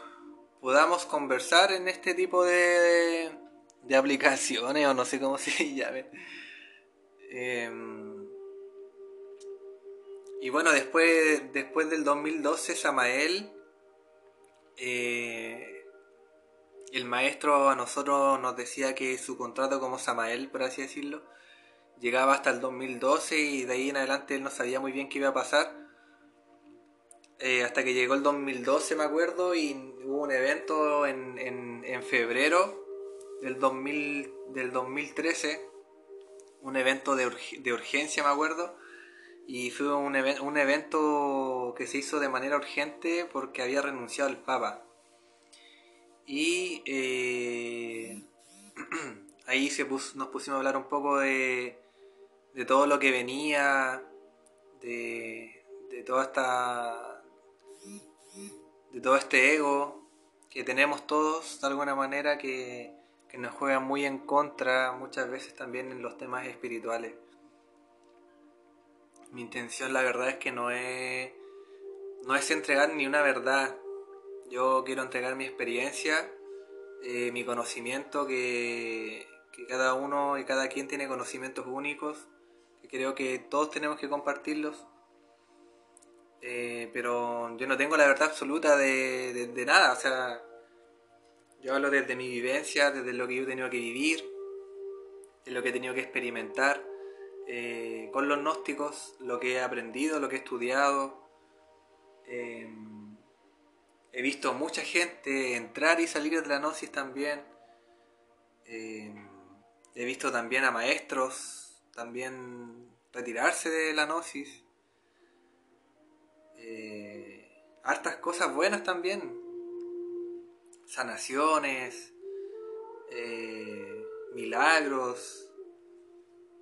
podamos conversar en este tipo de, de aplicaciones o no sé cómo se llame. Em, y bueno, después, después del 2012, Samael, eh, el maestro a nosotros nos decía que su contrato como Samael, por así decirlo, llegaba hasta el 2012 y de ahí en adelante él no sabía muy bien qué iba a pasar. Eh, hasta que llegó el 2012, me acuerdo, y hubo un evento en, en, febrero del, 2000, del 2013, un evento de, de urgencia, me acuerdo, y fue un, un evento que se hizo de manera urgente porque había renunciado el Papa. Y eh, ahí se nos pusimos a hablar un poco de, de todo lo que venía, de, de toda esta de todo este ego que tenemos todos de alguna manera que, que nos juega muy en contra muchas veces también en los temas espirituales. Mi intención la verdad es que no es, no es entregar ni una verdad. Yo quiero entregar mi experiencia, eh, mi conocimiento, que, cada uno y cada quien tiene conocimientos únicos, que creo que todos tenemos que compartirlos eh, pero yo no tengo la verdad absoluta de, nada, o sea, yo hablo desde mi vivencia, desde lo que yo he tenido que vivir, de lo que he tenido que experimentar eh, con los gnósticos, lo que he aprendido, lo que he estudiado. He visto mucha gente entrar y salir de la gnosis también. he visto también a maestros también retirarse de la gnosis. Eh, hartas cosas buenas también. Sanaciones, eh, milagros,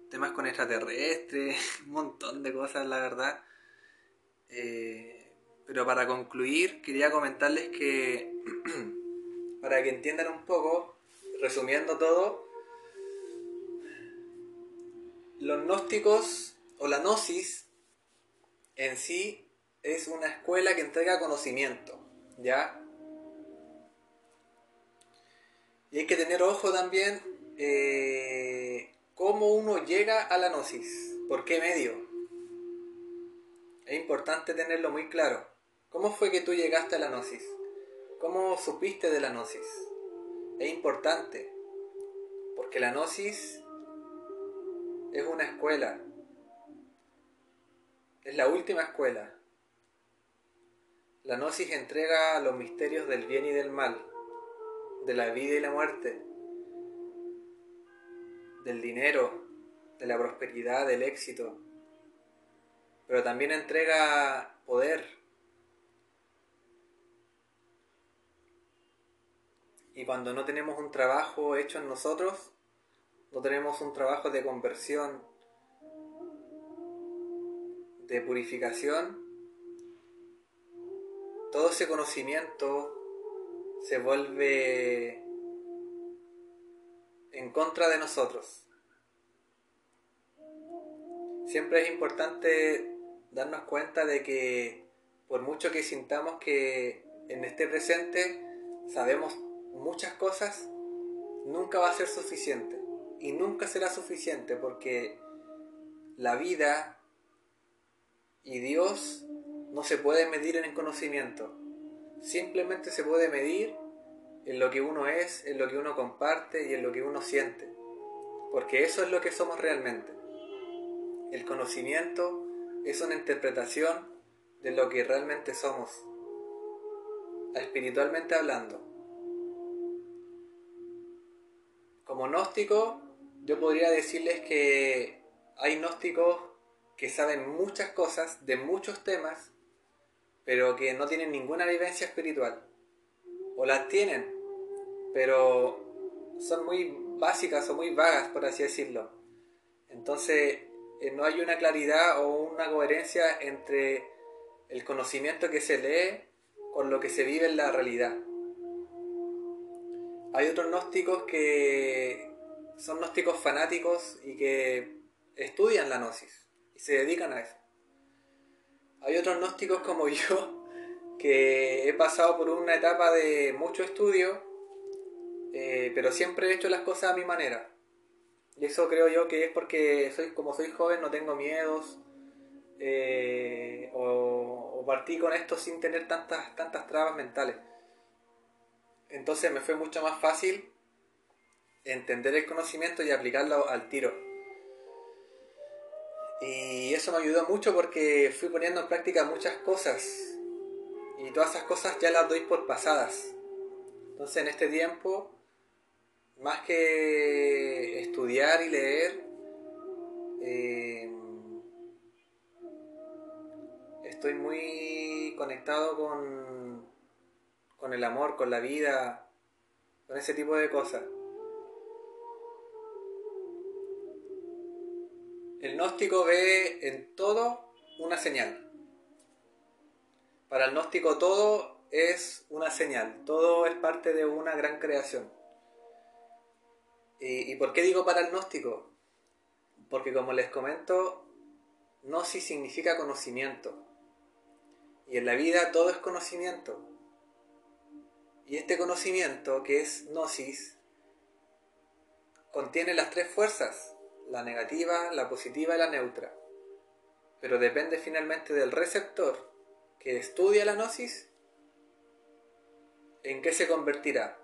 temas con extraterrestres, un montón de cosas, la verdad. Eh, pero para concluir, quería comentarles que, para que entiendan un poco, resumiendo todo, los gnósticos o la gnosis en sí es una escuela que entrega conocimiento, ¿ya? Y hay que tener ojo también eh, cómo uno llega a la gnosis, por qué medio. Es importante tenerlo muy claro. ¿Cómo fue que tú llegaste a la gnosis? ¿Cómo supiste de la gnosis? Es importante, porque la gnosis es una escuela, es la última escuela, la gnosis entrega los misterios del bien y del mal, de la vida y la muerte, del dinero, de la prosperidad, del éxito, pero también entrega poder. Y cuando no tenemos un trabajo hecho en nosotros, no tenemos un trabajo de conversión, de purificación, todo ese conocimiento se vuelve en contra de nosotros. Siempre es importante darnos cuenta de que por mucho que sintamos que en este presente sabemos muchas cosas, nunca va a ser suficiente. Y nunca será suficiente porque la vida y Dios no se puede medir en el conocimiento. Simplemente se puede medir en lo que uno es, en lo que uno comparte y en lo que uno siente. Porque eso es lo que somos realmente. El conocimiento es una interpretación de lo que realmente somos, espiritualmente hablando. Como gnóstico, yo podría decirles que hay gnósticos que saben muchas cosas de muchos temas pero que no tienen ninguna vivencia espiritual. O las tienen, pero son muy básicas o muy vagas, por así decirlo. Entonces, eh, no hay una claridad o una coherencia entre el conocimiento que se lee con lo que se vive en la realidad. Hay otros gnósticos que son gnósticos fanáticos y que estudian la gnosis y se dedican a eso. Hay otros gnósticos como yo que he pasado por una etapa de mucho estudio, eh, pero siempre he hecho las cosas a mi manera. Y eso creo yo que es porque soy como soy joven, no tengo miedos, eh, o, partí con esto sin tener tantas, tantas trabas mentales. Entonces me fue mucho más fácil entender el conocimiento y aplicarlo al tiro. Y eso me ayudó mucho porque fui poniendo en práctica muchas cosas. Y todas esas cosas ya las doy por pasadas. Entonces en este tiempo, más que estudiar y leer, eh, estoy muy conectado con, con el amor, con la vida, con ese tipo de cosas. El gnóstico ve en todo una señal. Para el gnóstico todo es una señal, todo es parte de una gran creación. ¿Y, por qué digo para el gnóstico? Porque como les comento, gnosis significa conocimiento. Y en la vida todo es conocimiento. Y este conocimiento, que es gnosis, contiene las tres fuerzas, la negativa, la positiva y la neutra. Pero depende finalmente del receptor que estudia la gnosis, en qué se convertirá.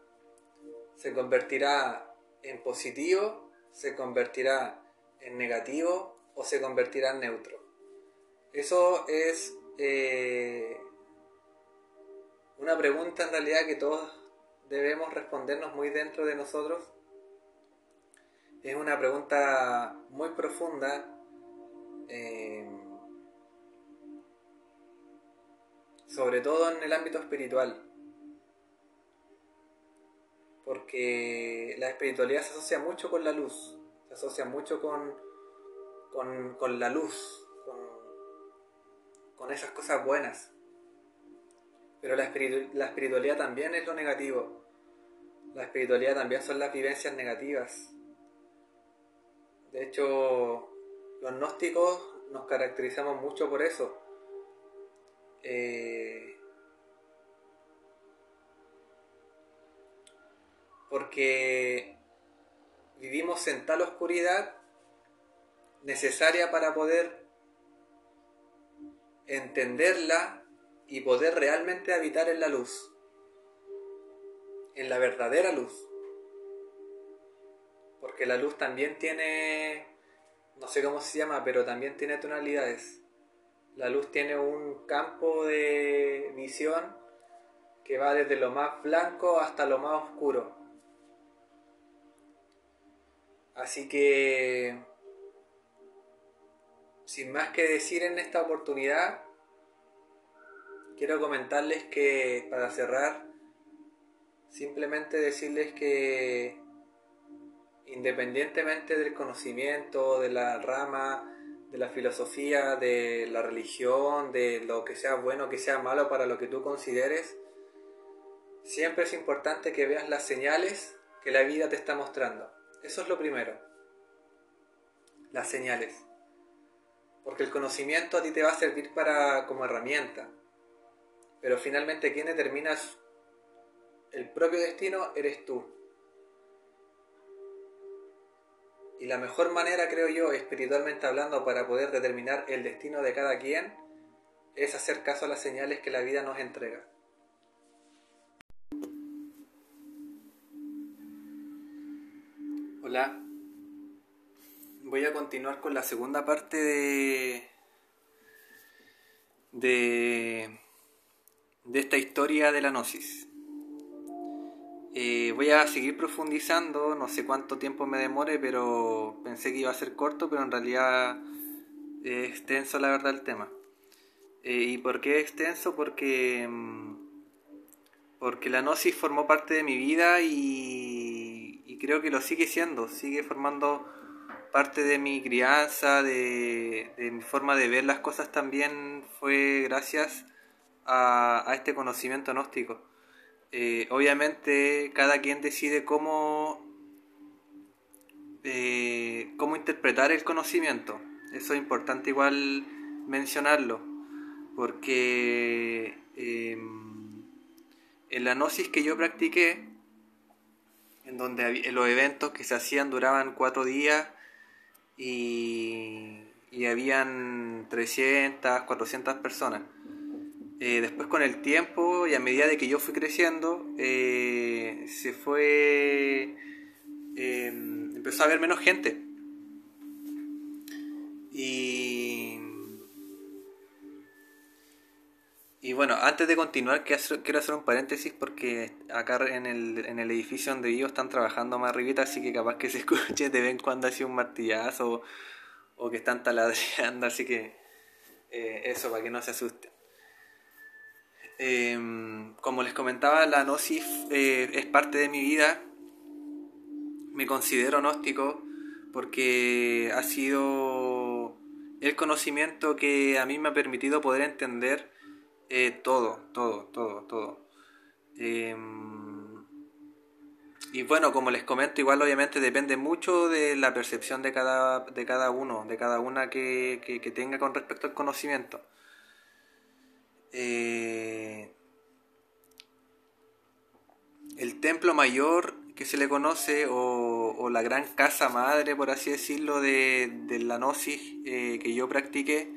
Se convertirá en positivo, se convertirá en negativo o se convertirá en neutro. Eso es eh, una pregunta en realidad que todos debemos respondernos muy dentro de nosotros. Es una pregunta muy profunda. Eh, sobre todo en el ámbito espiritual. Porque la espiritualidad se asocia mucho con la luz, se asocia mucho con, con, con la luz, con esas cosas buenas. Pero la, espiritualidad también es lo negativo. La espiritualidad también son las vivencias negativas. De hecho, los gnósticos nos caracterizamos mucho por eso. Eh, porque vivimos en tal oscuridad necesaria para poder entenderla y poder realmente habitar en la luz, en la verdadera luz. Porque la luz también tiene, no sé cómo se llama, pero también tiene tonalidades. La luz tiene un campo de visión que va desde lo más blanco hasta lo más oscuro. Así que sin más que decir en esta oportunidad, quiero comentarles que, para cerrar, simplemente decirles que independientemente del conocimiento, de la rama, de la filosofía, de la religión, de lo que sea bueno, que sea malo para lo que tú consideres, siempre es importante que veas las señales que la vida te está mostrando. Eso es lo primero. Las señales. Porque el conocimiento a ti te va a servir para, como herramienta. Pero finalmente quien determina el propio destino eres tú. Y la mejor manera, creo yo, espiritualmente hablando, para poder determinar el destino de cada quien, es hacer caso a las señales que la vida nos entrega. Hola voy a continuar con la segunda parte de, de, esta historia de la gnosis. Eh, voy a seguir profundizando, no sé cuánto tiempo me demore, pero pensé que iba a ser corto, pero en realidad es extenso la verdad el tema. Eh, ¿Y por qué extenso? Porque, mm, porque la gnosis formó parte de mi vida y, y creo que lo sigue siendo, sigue formando parte de mi crianza, de, mi forma de ver las cosas también fue gracias a, este conocimiento gnóstico. Eh, obviamente cada quien decide cómo, eh, cómo interpretar el conocimiento. Eso es importante igual mencionarlo, porque em, en la gnosis que yo practiqué, en donde los eventos que se hacían duraban cuatro días y, y habían 300, 400 personas. Eh, después con el tiempo y a medida de que yo fui creciendo, eh, se fue... Em, empezó a haber menos gente. Y Y bueno, antes de continuar, quiero hacer un paréntesis porque acá en el, en el edificio donde vivo están trabajando más arribita, así que capaz que se escuche de vez en cuando así un martillazo o, que están taladreando, así que eh, eso, para que no se asusten. Em, como les comentaba, la gnosis eh, es parte de mi vida. Me considero gnóstico porque ha sido el conocimiento que a mí me ha permitido poder entender eh, todo, todo, todo, todo. Em, y bueno, como les comento, igual obviamente depende mucho de la percepción de cada, de cada uno, de cada una que, que, tenga con respecto al conocimiento. Eh, el templo mayor que se le conoce, o, la gran casa madre, por así decirlo, de, de la gnosis eh, que yo practiqué,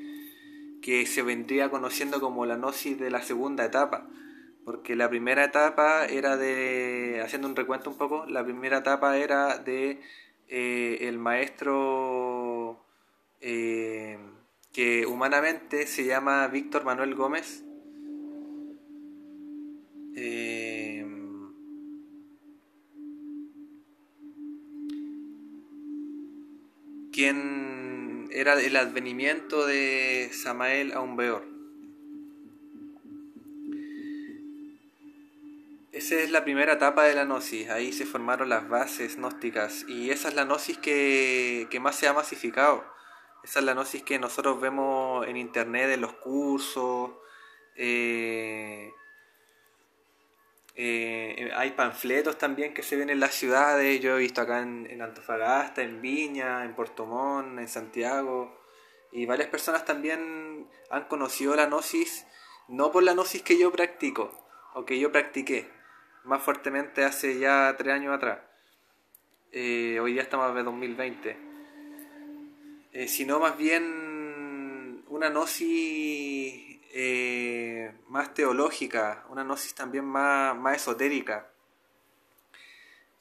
que se vendría conociendo como la gnosis de la segunda etapa, porque la primera etapa era de, haciendo un recuento un poco, la primera etapa era de eh, el maestro eh, que humanamente se llama Víctor Manuel Gómez. Eh, quien era el advenimiento de Samael Aumbeor. Esa es la primera etapa de la gnosis, ahí se formaron las bases gnósticas y esa es la gnosis que, más se ha masificado. Esa es la gnosis que nosotros vemos en internet, en los cursos, eh, eh, hay panfletos también que se ven en las ciudades, yo he visto acá en, Antofagasta, en Viña, en Portomón, en Santiago, y varias personas también han conocido la gnosis, no por la gnosis que yo practico, o que yo practiqué, más fuertemente hace ya tres años atrás. Eh, hoy ya estamos en 2020. Eh, sino más bien una gnosis eh, más teológica, una gnosis también más, más esotérica.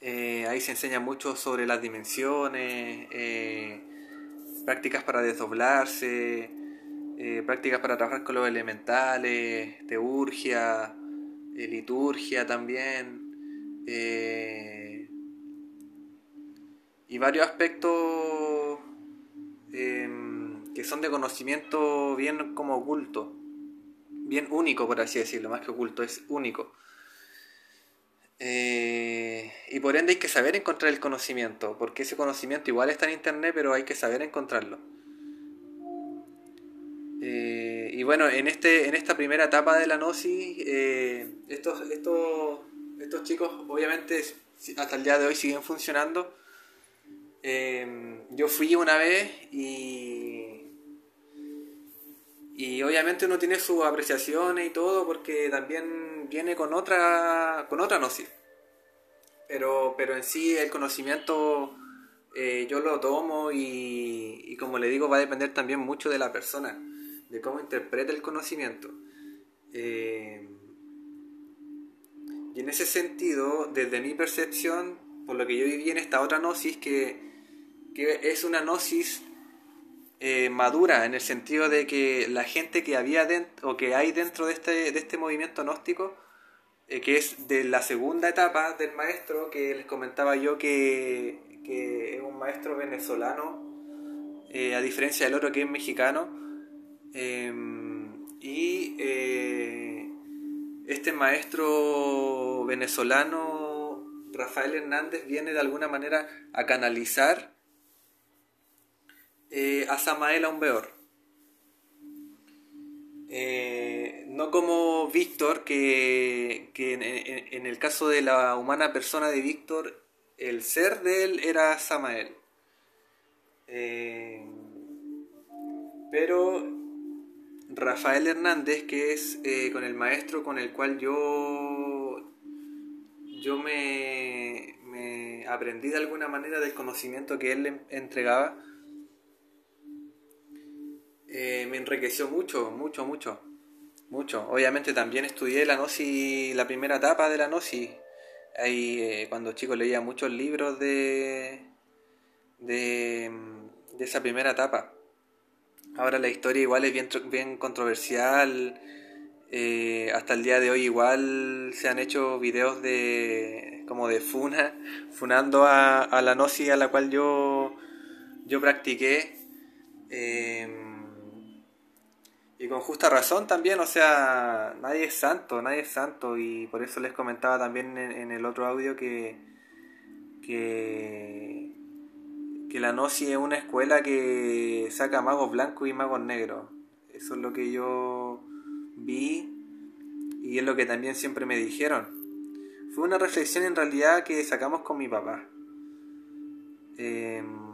Eh, ahí se enseña mucho sobre las dimensiones, prácticas para desdoblarse, prácticas para trabajar con los elementales, teurgia, liturgia también, y varios aspectos em, que son de conocimiento bien como oculto bien único, por así decirlo, más que oculto, es único. Eh, y por ende hay que saber encontrar el conocimiento, porque ese conocimiento igual está en internet, pero hay que saber encontrarlo. Eh, y bueno, en, este, en esta primera etapa de la Gnosis, eh, estos, estos, estos chicos obviamente hasta el día de hoy siguen funcionando. Yo fui una vez y y obviamente uno tiene sus apreciaciones y todo porque también viene con otra, con otra gnosis. Pero, pero en sí el conocimiento eh, yo lo tomo y, como le digo va a depender también mucho de la persona, de cómo interpreta el conocimiento. Eh, y en ese sentido, desde mi percepción, por lo que yo viví en esta otra gnosis, que, es una gnosis eh, madura en el sentido de que la gente que había dentro o que hay dentro de este, de este movimiento gnóstico, eh, que es de la segunda etapa del maestro, que les comentaba yo que, es un maestro venezolano, eh, a diferencia del otro que es mexicano, em, y este maestro venezolano, Rafael Hernández, viene de alguna manera a canalizar eh, a Samael un Eh, no como Víctor, que, en, el caso de la humana persona de Víctor, el ser de él era Samael. Eh, pero Rafael Hernández, que es eh, con el maestro con el cual yo, yo me, me, aprendí de alguna manera del conocimiento que él entregaba, eh, me enriqueció mucho, mucho, mucho, mucho. Obviamente también estudié la Gnosis, la primera etapa de la Gnosis. Ahí, eh, cuando chico leía muchos libros de, de, de esa primera etapa. Ahora la historia igual es bien, bien controversial. Eh, hasta el día de hoy igual se han hecho videos de como de funa, funando a, la gnosis a la cual yo, yo practiqué. Y con justa razón también, o sea, nadie es santo, nadie es santo. Y por eso les comentaba también en, el otro audio que, que que la Gnosis es una escuela que saca magos blancos y magos negros. Eso es lo que yo vi y es lo que también siempre me dijeron. Fue una reflexión en realidad que sacamos con mi papá. Em,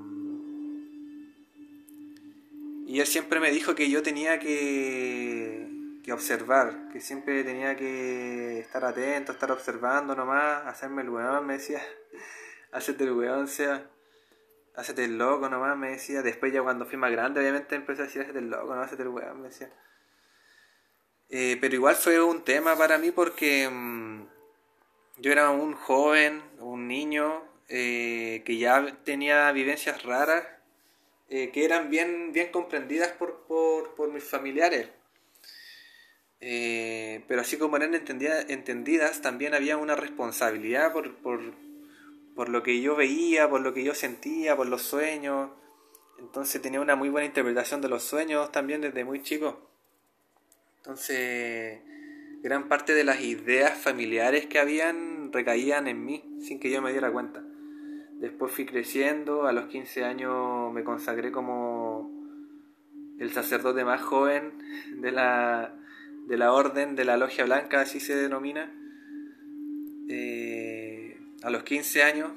y él siempre me dijo que yo tenía que, que observar, que siempre tenía que estar atento, estar observando nomás, hacerme el weón, me decía, hacerte el weón, sea hacete el loco nomás, me decía. Después ya cuando fui más grande, obviamente empecé a decir, hacete el loco, no, hacete el weón, me decía. Eh, pero igual fue un tema para mí porque mm, yo era un joven, un niño, eh, que ya tenía vivencias raras, eh, que eran bien, bien comprendidas por, por, por mis familiares. pero así como eran entendidas, entendidas, también había una responsabilidad por, por, por lo que yo veía, por lo que yo sentía, por los sueños. Entonces tenía una muy buena interpretación de los sueños también desde muy chico. Entonces, gran parte de las ideas familiares que habían recaían en mí sin que yo me diera cuenta. Después fui creciendo, a los 15 años me consagré como el sacerdote más joven de la, de la orden de la logia blanca, así se denomina. Eh, a los 15 años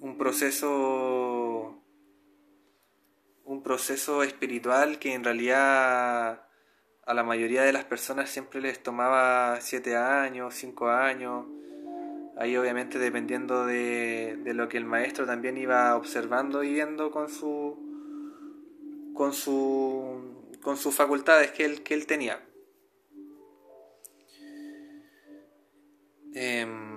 un proceso un proceso espiritual que en realidad a la mayoría de las personas siempre les tomaba 7 años, 5 años. Ahí obviamente dependiendo de, de, lo que el maestro también iba observando y viendo con su con su con sus facultades que él, que él tenía. Em,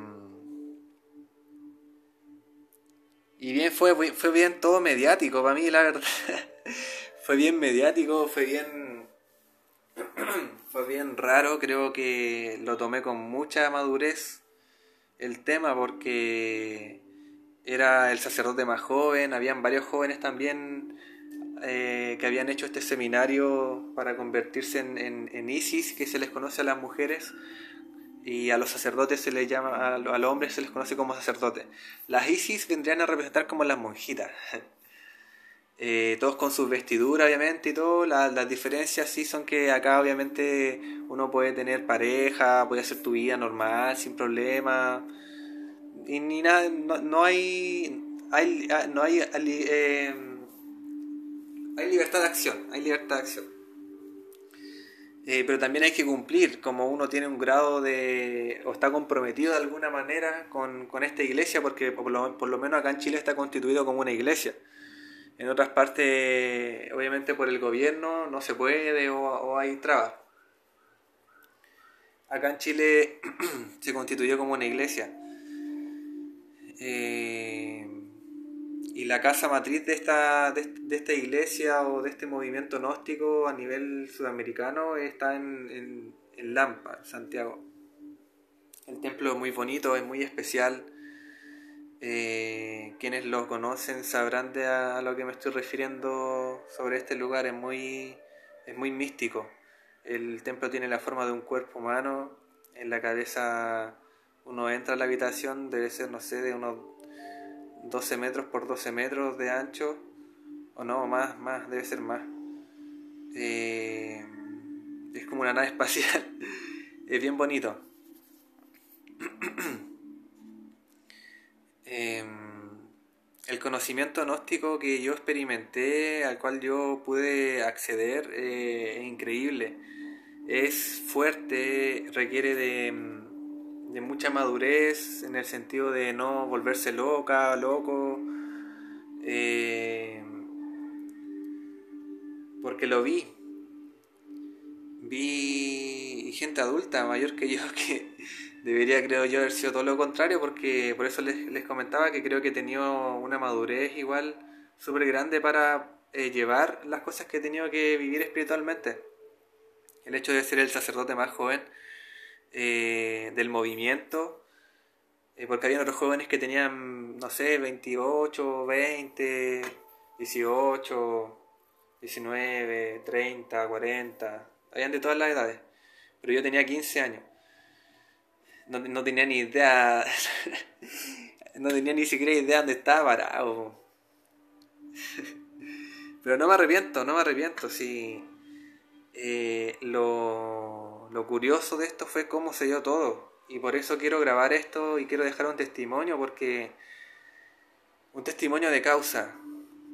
Y bien, fue, fue bien todo mediático para mí, la verdad. fue bien mediático, fue bien. fue bien raro, creo que lo tomé con mucha madurez el tema porque era el sacerdote más joven, habían varios jóvenes también eh, que habían hecho este seminario para convertirse en, en, en, ISIS, que se les conoce a las mujeres, y a los sacerdotes se les llama, a los hombres se les conoce como sacerdotes. Las Isis vendrían a representar como las monjitas. Eh, todos con sus vestiduras, obviamente, y todo. las diferencias sí son que acá, obviamente, uno puede tener pareja, puede hacer tu vida normal, sin problema. Y ni nada, no, hay. hay no hay, eh, hay libertad de acción, hay libertad de acción. Eh, pero también hay que cumplir, como uno tiene un grado de, o está comprometido de alguna manera con, con esta iglesia, porque por lo, por lo, menos acá en Chile está constituido como una iglesia. En otras partes, obviamente por el gobierno no se puede o, hay trabas. Acá en Chile se constituyó como una iglesia. Eh, y la casa matriz de esta, de, esta iglesia o de este movimiento gnóstico a nivel sudamericano está en, en, Lampa, en Santiago. El templo es muy bonito, es muy especial. Eh, quienes lo conocen sabrán de a, lo que me estoy refiriendo sobre este lugar. Es muy, es muy místico. El templo tiene la forma de un cuerpo humano. En la cabeza uno entra a la habitación, debe ser, no sé, de unos 12 metros por 12 metros de ancho, o no, más, más, debe ser más. Eh, es como una nave espacial, es bien bonito. Em, el conocimiento gnóstico que yo experimenté, al cual yo pude acceder, eh, es increíble. Es fuerte, requiere de, de, mucha madurez en el sentido de no volverse loca, loco. Eh, porque lo vi. Vi gente adulta, mayor que yo, que debería, creo yo, haber sido todo lo contrario, porque por eso les, comentaba que creo que he tenido una madurez igual súper grande para eh, llevar las cosas que he tenido que vivir espiritualmente. El hecho de ser el sacerdote más joven eh, del movimiento, eh, porque había otros jóvenes que tenían, no sé, 28, 20, 18, 19, 30, 40, habían de todas las edades, pero yo tenía 15 años no, tenía ni idea, no tenía ni siquiera idea dónde estaba parado. Pero no me arrepiento, no me arrepiento, sí. Eh, lo, lo curioso de esto fue cómo se dio todo. Y por eso quiero grabar esto y quiero dejar un testimonio porque un testimonio de causa.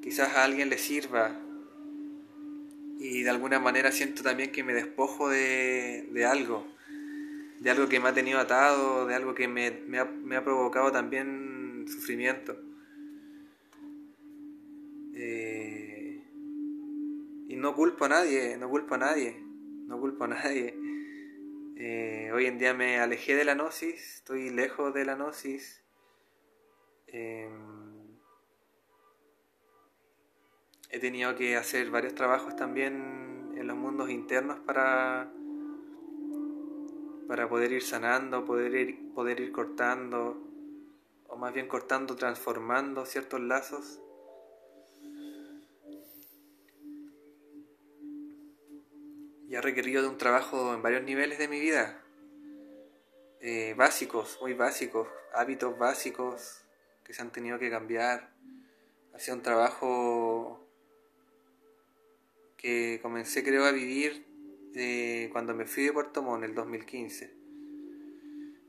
Quizás a alguien le sirva. Y de alguna manera siento también que me despojo de, de algo de algo que me ha tenido atado, de algo que me, ha, provocado también sufrimiento. Eh, y no culpo a nadie, no culpo a nadie, no culpo a nadie. Eh, hoy en día me alejé de la gnosis, estoy lejos de la gnosis. Em, he tenido que hacer varios trabajos también en los mundos internos para para poder ir sanando, poder ir, poder ir cortando, o más bien cortando, transformando ciertos lazos. Y ha requerido de un trabajo en varios niveles de mi vida, eh, básicos, muy básicos, hábitos básicos que se han tenido que cambiar. Ha sido un trabajo que comencé creo a vivir cuando me fui de Puerto Montt en el 2015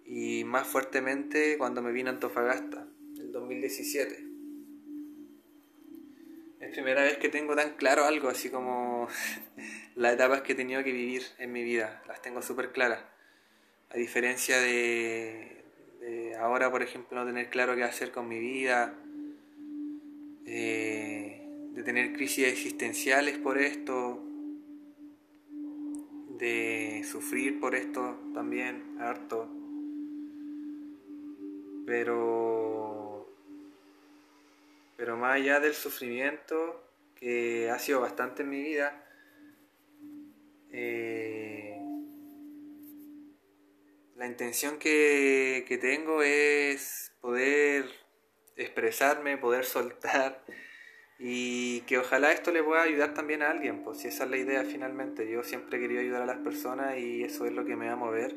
y más fuertemente cuando me vine a Antofagasta el 2017. Es primera vez que tengo tan claro algo, así como las etapas que he tenido que vivir en mi vida, las tengo súper claras. A diferencia de, ahora, por ejemplo, no tener claro qué hacer con mi vida, eh, de tener crisis existenciales por esto, de sufrir por esto también, harto. Pero, pero más allá del sufrimiento, que ha sido bastante en mi vida, eh, la intención que, que tengo es poder expresarme, poder soltar y que ojalá esto le pueda ayudar también a alguien, pues si esa es la idea finalmente. Yo siempre he querido ayudar a las personas y eso es lo que me va a mover.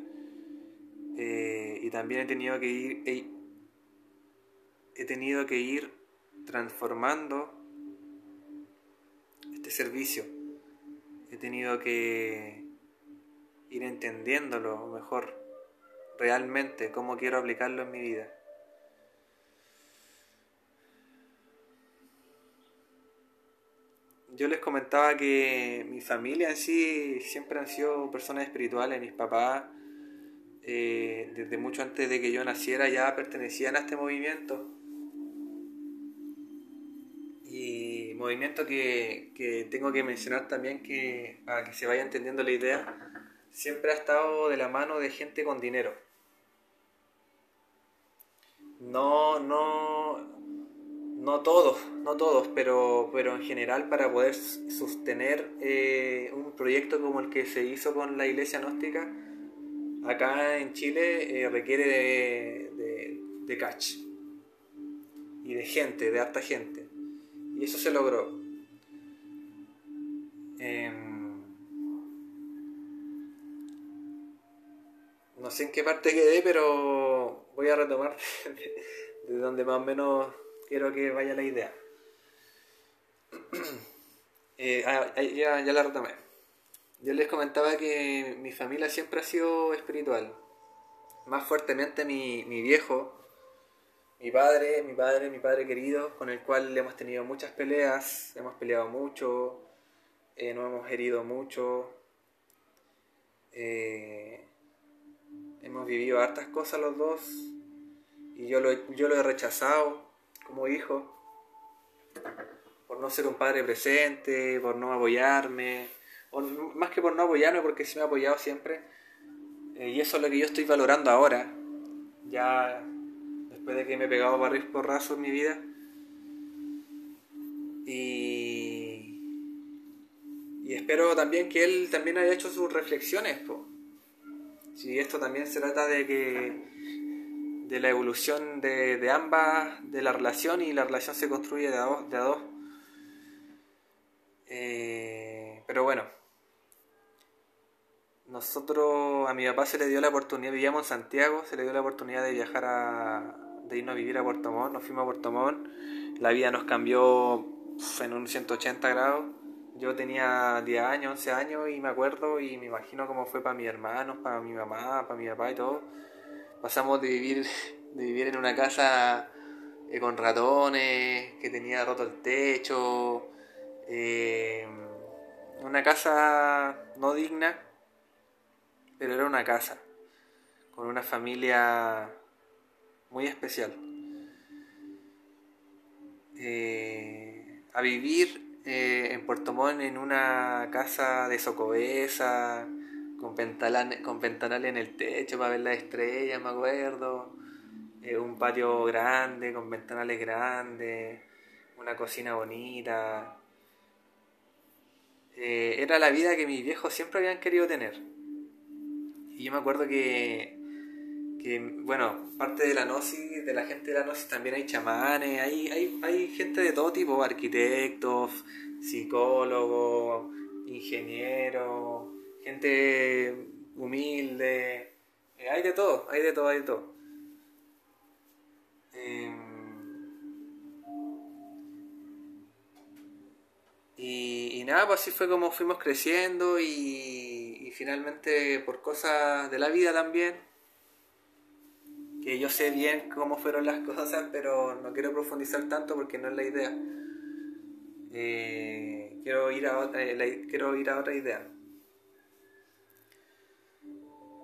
Eh, y también he tenido que ir, he, he tenido que ir transformando este servicio. He tenido que ir entendiéndolo mejor, realmente, cómo quiero aplicarlo en mi vida. Yo les comentaba que mi familia en sí siempre han sido personas espirituales, mis papás, eh, desde mucho antes de que yo naciera ya pertenecían a este movimiento. Y movimiento que, que tengo que mencionar también que para que se vaya entendiendo la idea, siempre ha estado de la mano de gente con dinero. No, no, no todos, no todos, pero, pero en general para poder sostener eh, un proyecto como el que se hizo con la iglesia gnóstica, acá en Chile eh, requiere de, de, catch y de gente, de harta gente. Y eso se logró. Em, no sé en qué parte quedé, pero voy a retomar de donde más o menos quiero que vaya la idea. Eh, ah, ya, ya la retomé. Yo les comentaba que mi familia siempre ha sido espiritual. Más fuertemente mi, mi viejo, mi padre, mi padre, mi padre querido, con el cual hemos tenido muchas peleas, hemos peleado mucho, eh, nos hemos herido mucho, eh, hemos vivido hartas cosas los dos y yo lo, yo lo he rechazado como hijo por no ser un padre presente, por no apoyarme, o más que por no apoyarme porque sí me ha apoyado siempre eh, y eso es lo que yo estoy valorando ahora, ya después de que me he pegado barris porrazos en mi vida. Y, y espero también que él también haya hecho sus reflexiones. Si esto también se trata de que de la evolución de, ambas, de la relación y la relación se construye de a dos. De a dos. Eh, pero bueno, nosotros, a mi papá se le dio la oportunidad, vivíamos en Santiago, se le dio la oportunidad de viajar a, de irnos a vivir a Puerto Montt, nos fuimos a Puerto Montt, la vida nos cambió en un 180 grados. Yo tenía 10 años, 11 años y me acuerdo y me imagino cómo fue para mis hermanos, para mi mamá, para mi papá y todo. Pasamos de vivir, de vivir en una casa eh, con ratones, que tenía roto el techo, eh, una casa no digna, pero era una casa, con una familia muy especial. Eh, a vivir en Puerto Montt en una casa de socobesa, con, ventanales, con en el techo para ver las estrellas, me acuerdo. Eh, un patio grande, con ventanales grandes, una cocina bonita. era la vida que mis viejos siempre habían querido tener. Y yo me acuerdo que que bueno, parte de la gnosis, de la gente de la gnosis también hay chamanes, hay, hay, hay gente de todo tipo, arquitectos, psicólogos, ingenieros, gente humilde, eh, hay de todo, hay de todo, hay de todo. Em, y, nada, pues así fue como fuimos creciendo y, finalmente por cosas de la vida también que yo sé bien cómo fueron las cosas, pero no quiero profundizar tanto porque no es la idea. Eh, quiero, ir a otra, eh, quiero ir a otra idea.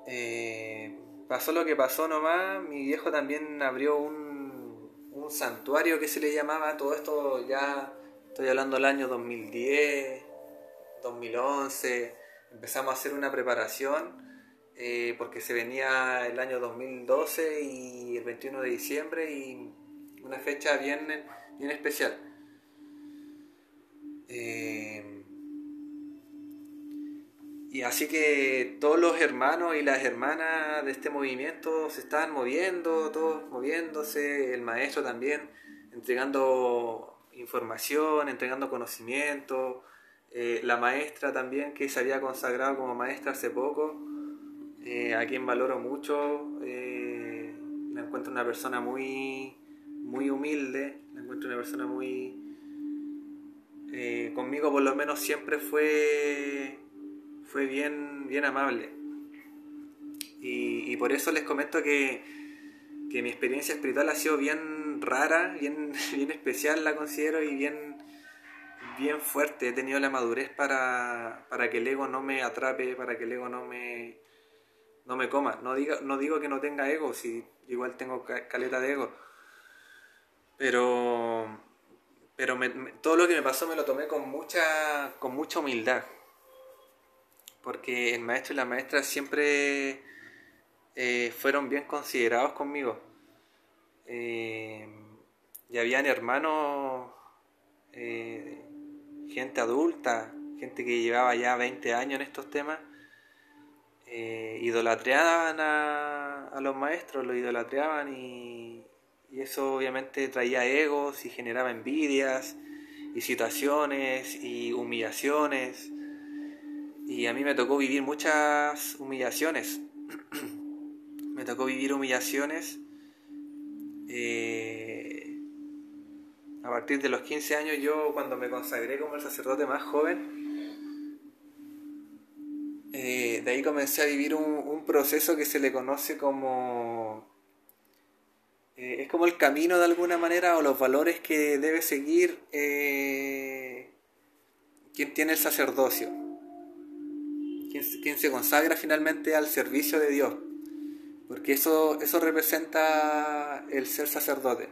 Eh, pasó lo que pasó nomás, mi viejo también abrió un, un santuario que se le llamaba, todo esto ya estoy hablando del año 2010, 2011, empezamos a hacer una preparación eh, porque se venía el año 2012 y el 21 de diciembre y una fecha bien, bien especial. Eh, y así que todos los hermanos y las hermanas de este movimiento se estaban moviendo, todos moviéndose, el maestro también entregando información, entregando conocimiento, eh, la maestra también que se había consagrado como maestra hace poco, eh, a quien valoro mucho. Eh, la encuentro una persona muy, muy humilde, la encuentro una persona muy... Conmigo por lo menos siempre fue, fue bien, bien amable. Y, por eso les comento que, que, mi experiencia espiritual ha sido bien rara, bien, bien especial la considero y bien, bien fuerte. He tenido la madurez para, para que el ego no me atrape, para que el ego no me, no me coma. No, diga, no digo que no tenga ego, si igual tengo caleta de ego. Pero, pero todo lo que me pasó me lo tomé con mucha, con mucha humildad. Porque el maestro y la maestra siempre eh, fueron bien considerados conmigo. Eh, y habían hermanos, eh, gente adulta, gente que llevaba ya 20 años en estos temas eh, idolatraban a, los maestros, los idolatraban y, eso obviamente traía egos y generaba envidias y situaciones y humillaciones. Y a mí me tocó vivir muchas humillaciones. me tocó vivir humillaciones. Eh, A partir de los 15 años yo cuando me consagré como el sacerdote más joven, eh, de ahí comencé a vivir un, proceso que se le conoce como... Eh, es como el camino de alguna manera o los valores que debe seguir quien tiene el sacerdocio, quien, se consagra finalmente al servicio de Dios, porque eso, eso representa el ser sacerdote.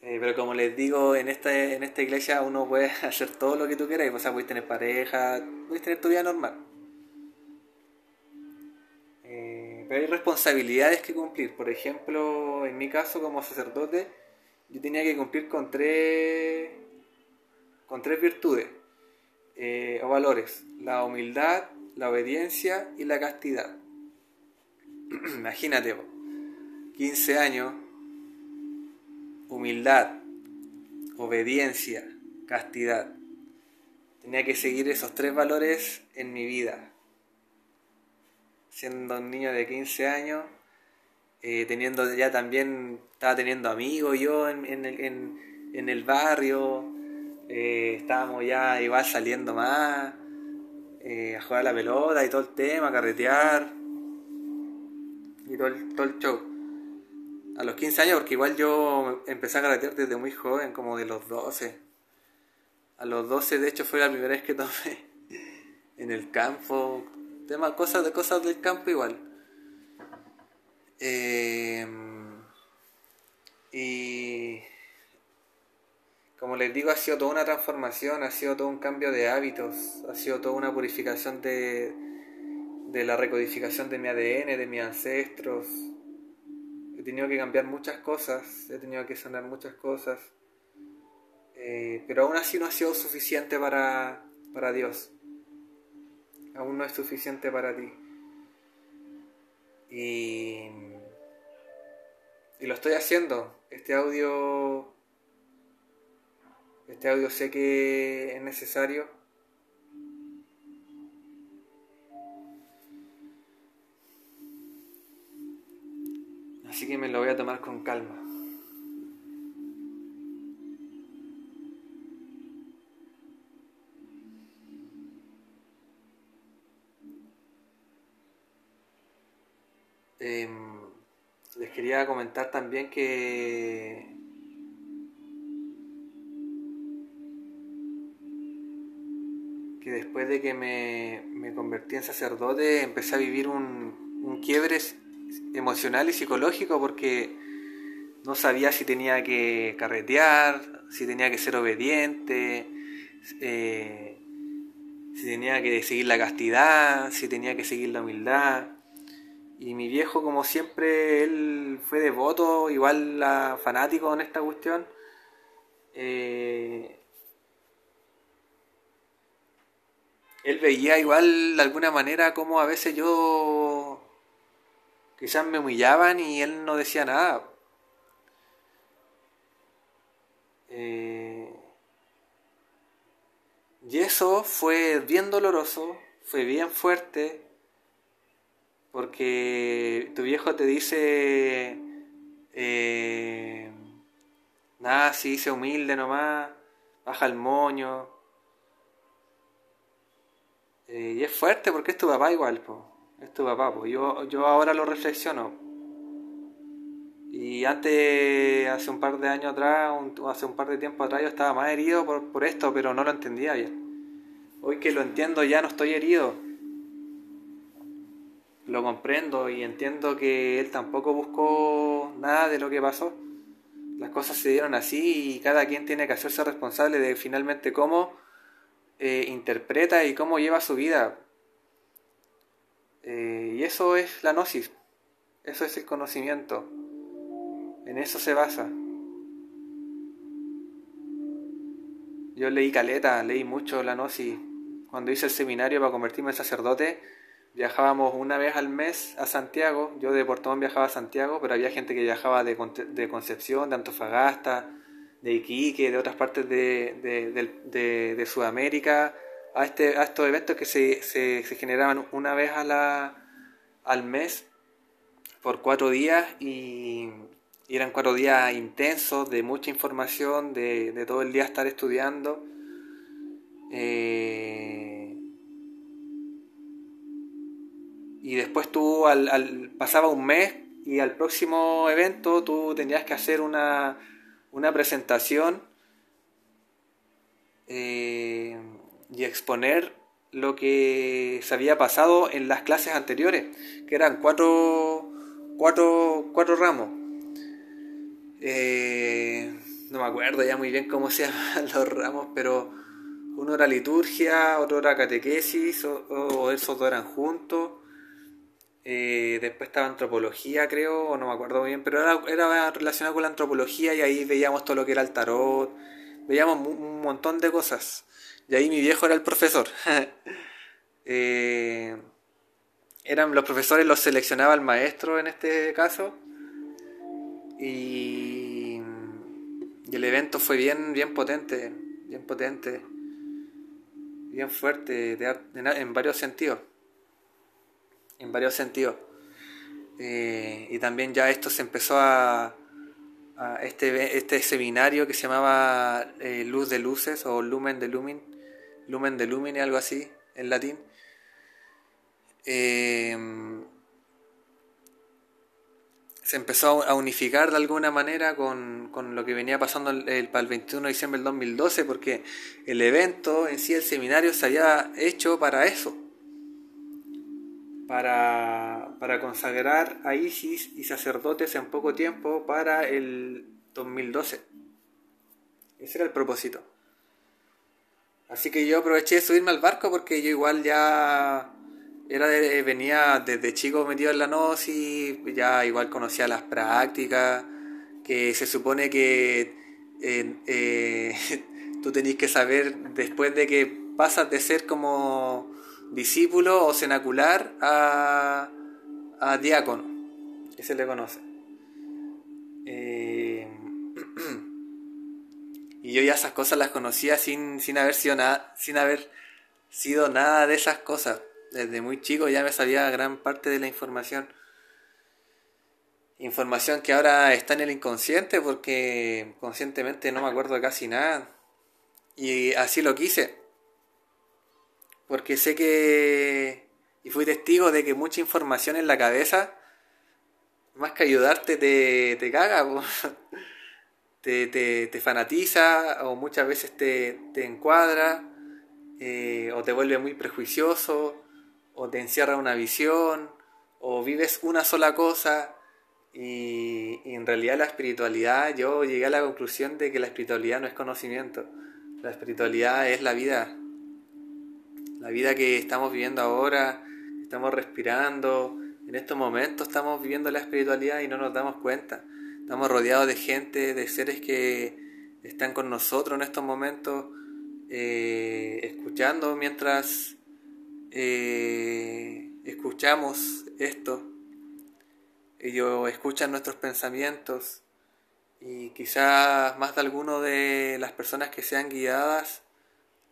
Eh, pero como les digo, en esta, en esta iglesia uno puede hacer todo lo que tú quieras. O sea, puedes tener pareja, puedes tener tu vida normal. Eh, pero hay responsabilidades que cumplir. Por ejemplo, en mi caso como sacerdote, yo tenía que cumplir con tres, con tres virtudes eh, o valores. La humildad, la obediencia y la castidad. Imagínate, 15 años humildad, obediencia, castidad. Tenía que seguir esos tres valores en mi vida. Siendo un niño de 15 años, eh, teniendo ya también, estaba teniendo amigos yo en, el, barrio, eh, estábamos ya igual saliendo más, eh, a jugar la pelota y todo el tema, a carretear y todo el, todo el show a los 15 años, porque igual yo empecé a carretear desde muy joven, como de los 12. A los 12, de hecho, fue la primera vez que tomé en el campo. Tema, cosas de cosas del campo igual. Eh, y como les digo, ha sido toda una transformación, ha sido todo un cambio de hábitos, ha sido toda una purificación de, de la recodificación de mi ADN, de mis ancestros, he tenido que cambiar muchas cosas, he tenido que sanar muchas cosas, eh, pero aún así no ha sido suficiente para, para Dios. Aún no es suficiente para ti. Y, y lo estoy haciendo. Este audio, este audio sé que es necesario Así que me lo voy a tomar con calma. Em, les quería comentar también que después de que me, me, convertí en sacerdote empecé a vivir un, un quiebre emocional y psicológico porque no sabía si tenía que carretear, si tenía que ser obediente, eh, si tenía que seguir la castidad, si tenía que seguir la humildad. Y mi viejo, como siempre, él fue devoto, igual fanático en esta cuestión. Eh, él veía igual de alguna manera como a veces yo Quizás me humillaban y él no decía nada. Eh, y eso fue bien doloroso, fue bien fuerte, porque tu viejo te dice, eh, nada, si dice humilde nomás, baja el moño. Eh, y es fuerte porque es tu papá igual, po es tu papá, yo, yo ahora lo reflexiono. Y antes, hace un par de años atrás, hace un par de tiempo atrás, yo estaba más herido por, por esto, pero no lo entendía bien. Hoy que lo entiendo ya no estoy herido. Lo comprendo y entiendo que él tampoco buscó nada de lo que pasó. Las cosas se dieron así y cada quien tiene que hacerse responsable de finalmente cómo eh, interpreta y cómo lleva su vida. Eh, y eso es la gnosis, eso es el conocimiento, en eso se basa. Yo leí caleta, leí mucho la gnosis. Cuando hice el seminario para convertirme en sacerdote, viajábamos una vez al mes a Santiago. Yo de Puerto viajaba a Santiago, pero había gente que viajaba de, de Concepción, de Antofagasta, de Iquique, de otras partes de, de Sudamérica a, este, a estos eventos que se, se, generaban una vez a la, al mes por cuatro días y, eran cuatro días intensos, de mucha información, de, todo el día estar estudiando. Eh, y después tú al, pasaba un mes y al próximo evento tú tenías que hacer una, una presentación eh, y exponer lo que se había pasado en las clases anteriores, que eran cuatro, cuatro, cuatro ramos. Eh, no me acuerdo ya muy bien cómo se llaman los ramos, pero uno era liturgia, otro era catequesis, o, esos dos eran juntos. Eh, después estaba antropología, creo, no me acuerdo bien, pero era, era relacionado con la antropología y ahí veíamos todo lo que era el tarot, veíamos un montón de cosas. Y ahí mi viejo era el profesor. Eh, eran los profesores, los seleccionaba el maestro en este caso. Y, el evento fue bien, bien potente, bien potente, bien fuerte en, varios sentidos. En varios sentidos. Eh, y también ya esto se empezó a, este, este seminario que se llamaba eh, Luz de Luces o Lumen de Lumin lumen de lumine, algo así, en latín. Eh, se empezó a unificar de alguna manera con, lo que venía pasando el, para el 21 de diciembre del 2012, porque el evento en sí, el seminario, se había hecho para eso, para, para consagrar a Isis y sacerdotes en poco tiempo para el 2012. Ese era el propósito. Así que yo aproveché de subirme al barco porque yo igual ya era venía desde chico metido en la gnosis, ya igual conocía las prácticas, que se supone que eh, tú tenés que saber después de que pasas de ser como discípulo o cenacular a, a diácono, que se le conoce. Eh, Y yo ya esas cosas las conocía sin, sin haber sido nada, sin haber sido nada de esas cosas. Desde muy chico ya me sabía gran parte de la información. Información que ahora está en el inconsciente porque conscientemente no me acuerdo casi nada. Y así lo quise. Porque sé que... Y fui testigo de que mucha información en la cabeza, más que ayudarte, te, te caga. te, te, fanatiza o muchas veces te, te encuadra eh, o te vuelve muy prejuicioso o te encierra una visión o vives una sola cosa y, en realidad la espiritualidad yo llegué a la conclusión de que la espiritualidad no es conocimiento la espiritualidad es la vida la vida que estamos viviendo ahora estamos respirando en estos momentos estamos viviendo la espiritualidad y no nos damos cuenta Estamos rodeados de gente, de seres que están con nosotros en estos momentos, eh, escuchando mientras eh, escuchamos esto. Ellos escuchan nuestros pensamientos y quizás más de alguno de las personas que sean guiadas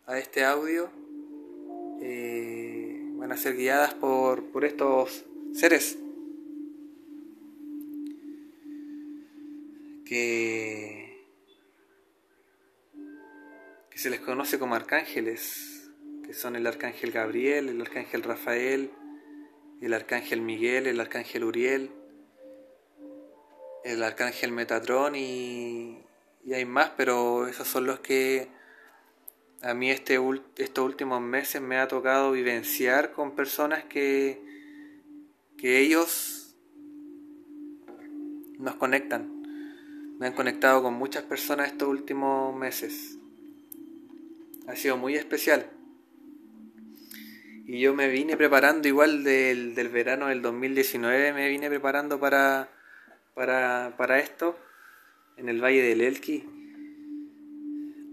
a este audio eh, van a ser guiadas por, por estos seres. que, se les conoce como arcángeles, que son el arcángel Gabriel, el arcángel Rafael, el arcángel Miguel, el arcángel Uriel, el arcángel Metatrón y, y hay más, pero esos son los que a mí este, estos últimos meses me ha tocado vivenciar con personas que, que ellos nos conectan me han conectado con muchas personas estos últimos meses. Ha sido muy especial. Y yo me vine preparando igual del, verano del 2019, me vine preparando para, para, para esto en el Valle del Elqui.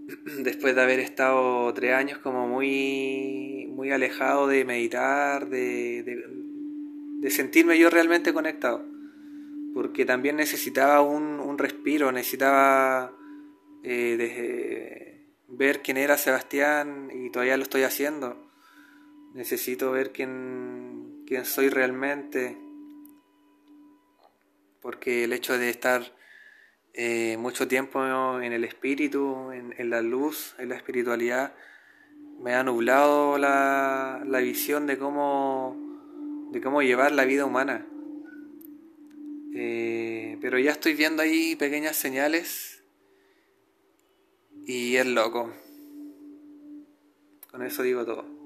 Después de haber estado tres años como muy, muy alejado de meditar, de, de sentirme yo realmente conectado porque también necesitaba un, respiro, necesitaba eh, ver quién era Sebastián y todavía lo estoy haciendo. Necesito ver quién, soy realmente, porque el hecho de estar eh, mucho tiempo en el espíritu, en, la luz, en la espiritualidad, me ha nublado la, la visión de cómo, de cómo llevar la vida humana. Eh, pero ya estoy viendo ahí pequeñas señales y es loco. Con eso digo todo.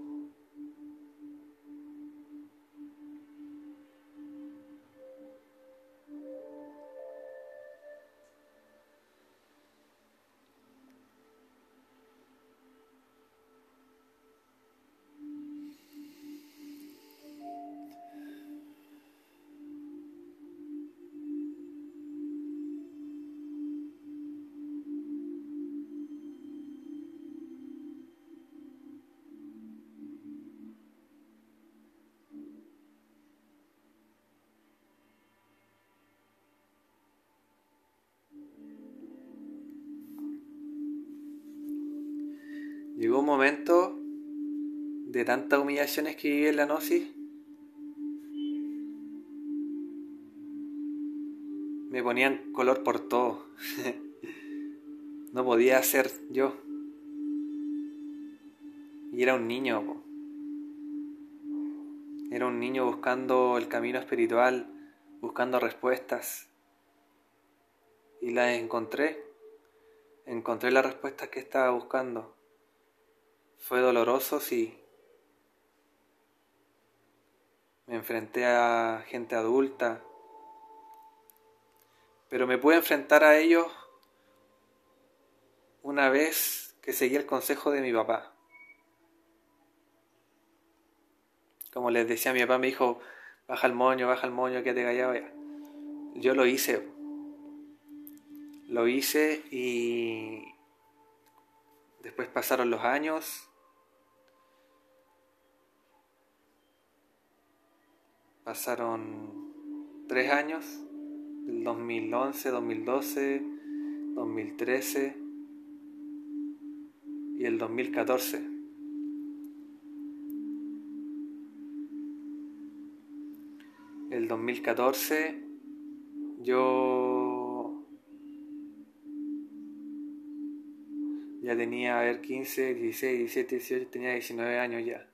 De tantas humillaciones que viví en la gnosis. Me ponían color por todo. no podía ser yo. Y era un niño. Era un niño buscando el camino espiritual, buscando respuestas. Y las encontré. Encontré las respuestas que estaba buscando. Fue doloroso, sí. Enfrenté a gente adulta, pero me pude enfrentar a ellos una vez que seguí el consejo de mi papá. Como les decía, mi papá me dijo, baja el moño, baja el moño, que te callaba. Yo lo hice. Lo hice y después pasaron los años Pasaron tres años, del 2011, 2012, 2013 y el 2014. El 2014 yo ya tenía, a ver, 15, 16, 17, 18, tenía 19 años ya.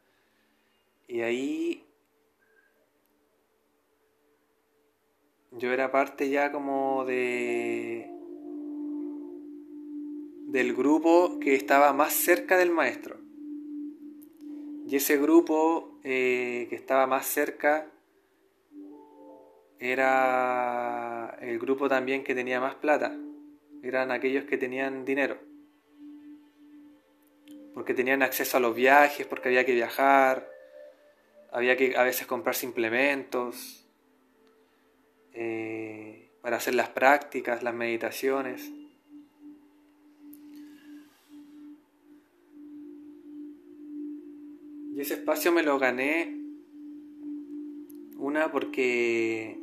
Y ahí yo era parte ya como de del grupo que estaba más cerca del maestro. Y ese grupo eh, que estaba más cerca era el grupo también que tenía más plata. Eran aquellos que tenían dinero. Porque tenían acceso a los viajes, porque había que viajar, había que a veces comprar suplementos eh, para hacer las prácticas, las meditaciones. Y ese espacio me lo gané, una porque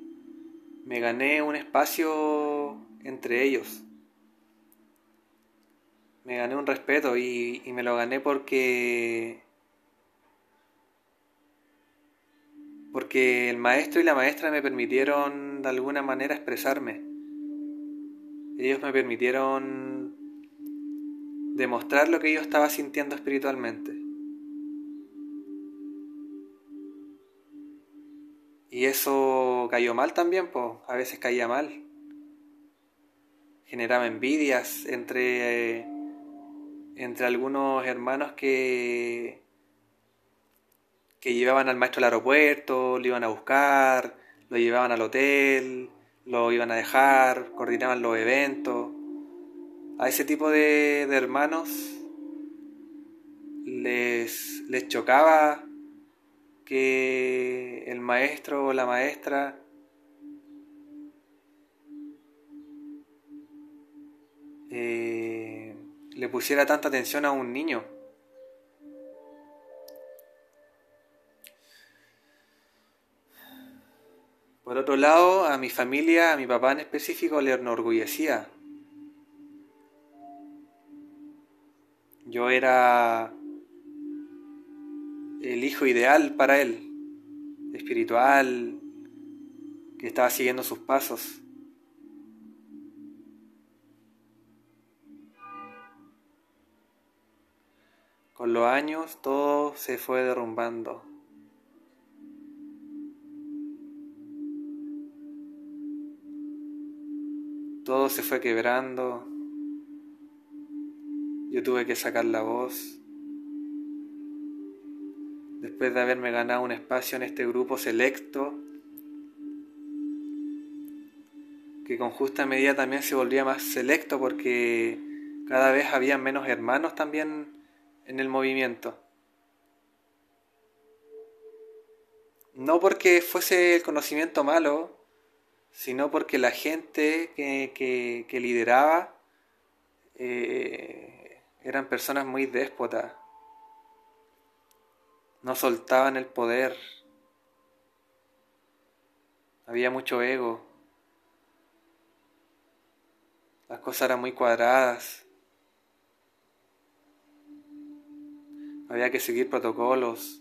me gané un espacio entre ellos. Me gané un respeto y, y me lo gané porque porque el maestro y la maestra me permitieron de alguna manera expresarme. Ellos me permitieron demostrar lo que yo estaba sintiendo espiritualmente. Y eso cayó mal también, pues a veces caía mal. Generaba envidias entre, entre algunos hermanos que que llevaban al maestro al aeropuerto, lo iban a buscar, lo llevaban al hotel, lo iban a dejar, coordinaban los eventos. A ese tipo de, hermanos les, les chocaba que el maestro o la maestra eh, le pusiera tanta atención a un niño. Por otro lado, a mi familia, a mi papá en específico, le enorgullecía. Yo era el hijo ideal para él, espiritual, que estaba siguiendo sus pasos. Con los años todo se fue derrumbando. Todo se fue quebrando. Yo tuve que sacar la voz. Después de haberme ganado un espacio en este grupo selecto, que con justa medida también se volvía más selecto porque cada vez había menos hermanos también en el movimiento. No porque fuese el conocimiento malo, sino porque la gente que, lideraba eh, eran personas muy déspotas, no soltaban el poder, había mucho ego, las cosas eran muy cuadradas, había que seguir protocolos,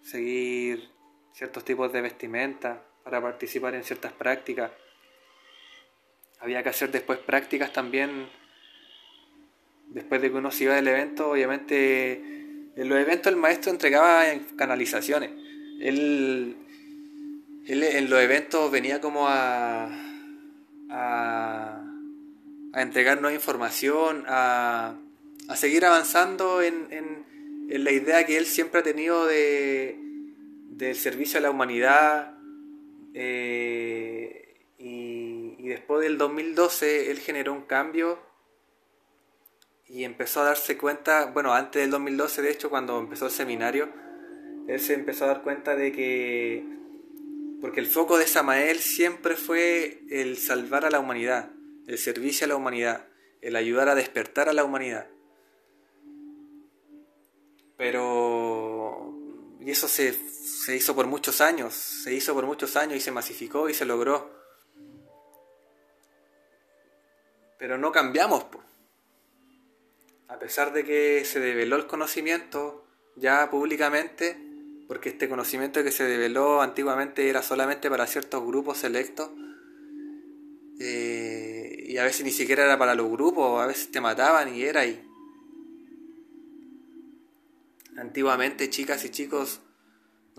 seguir ciertos tipos de vestimenta para participar en ciertas prácticas. Había que hacer después prácticas también, después de que uno se iba del evento, obviamente en los eventos el maestro entregaba canalizaciones. Él, en los eventos venía como a, a, entregarnos información, a, a seguir avanzando en, en, la idea que él siempre ha tenido de, del servicio a la humanidad, eh, y, después del 2012 él generó un cambio y empezó a darse cuenta, bueno, antes del 2012 de hecho, cuando empezó el seminario, él se empezó a dar cuenta de que, porque el foco de Samael siempre fue el salvar a la humanidad, el servicio a la humanidad, el ayudar a despertar a la humanidad. Pero, y eso se se hizo por muchos años, se hizo por muchos años y se masificó y se logró. Pero no cambiamos. A pesar de que se develó el conocimiento ya públicamente, porque este conocimiento que se develó antiguamente era solamente para ciertos grupos selectos, eh, y a veces ni siquiera era para los grupos, a veces te mataban y era ahí. Antiguamente, chicas y chicos,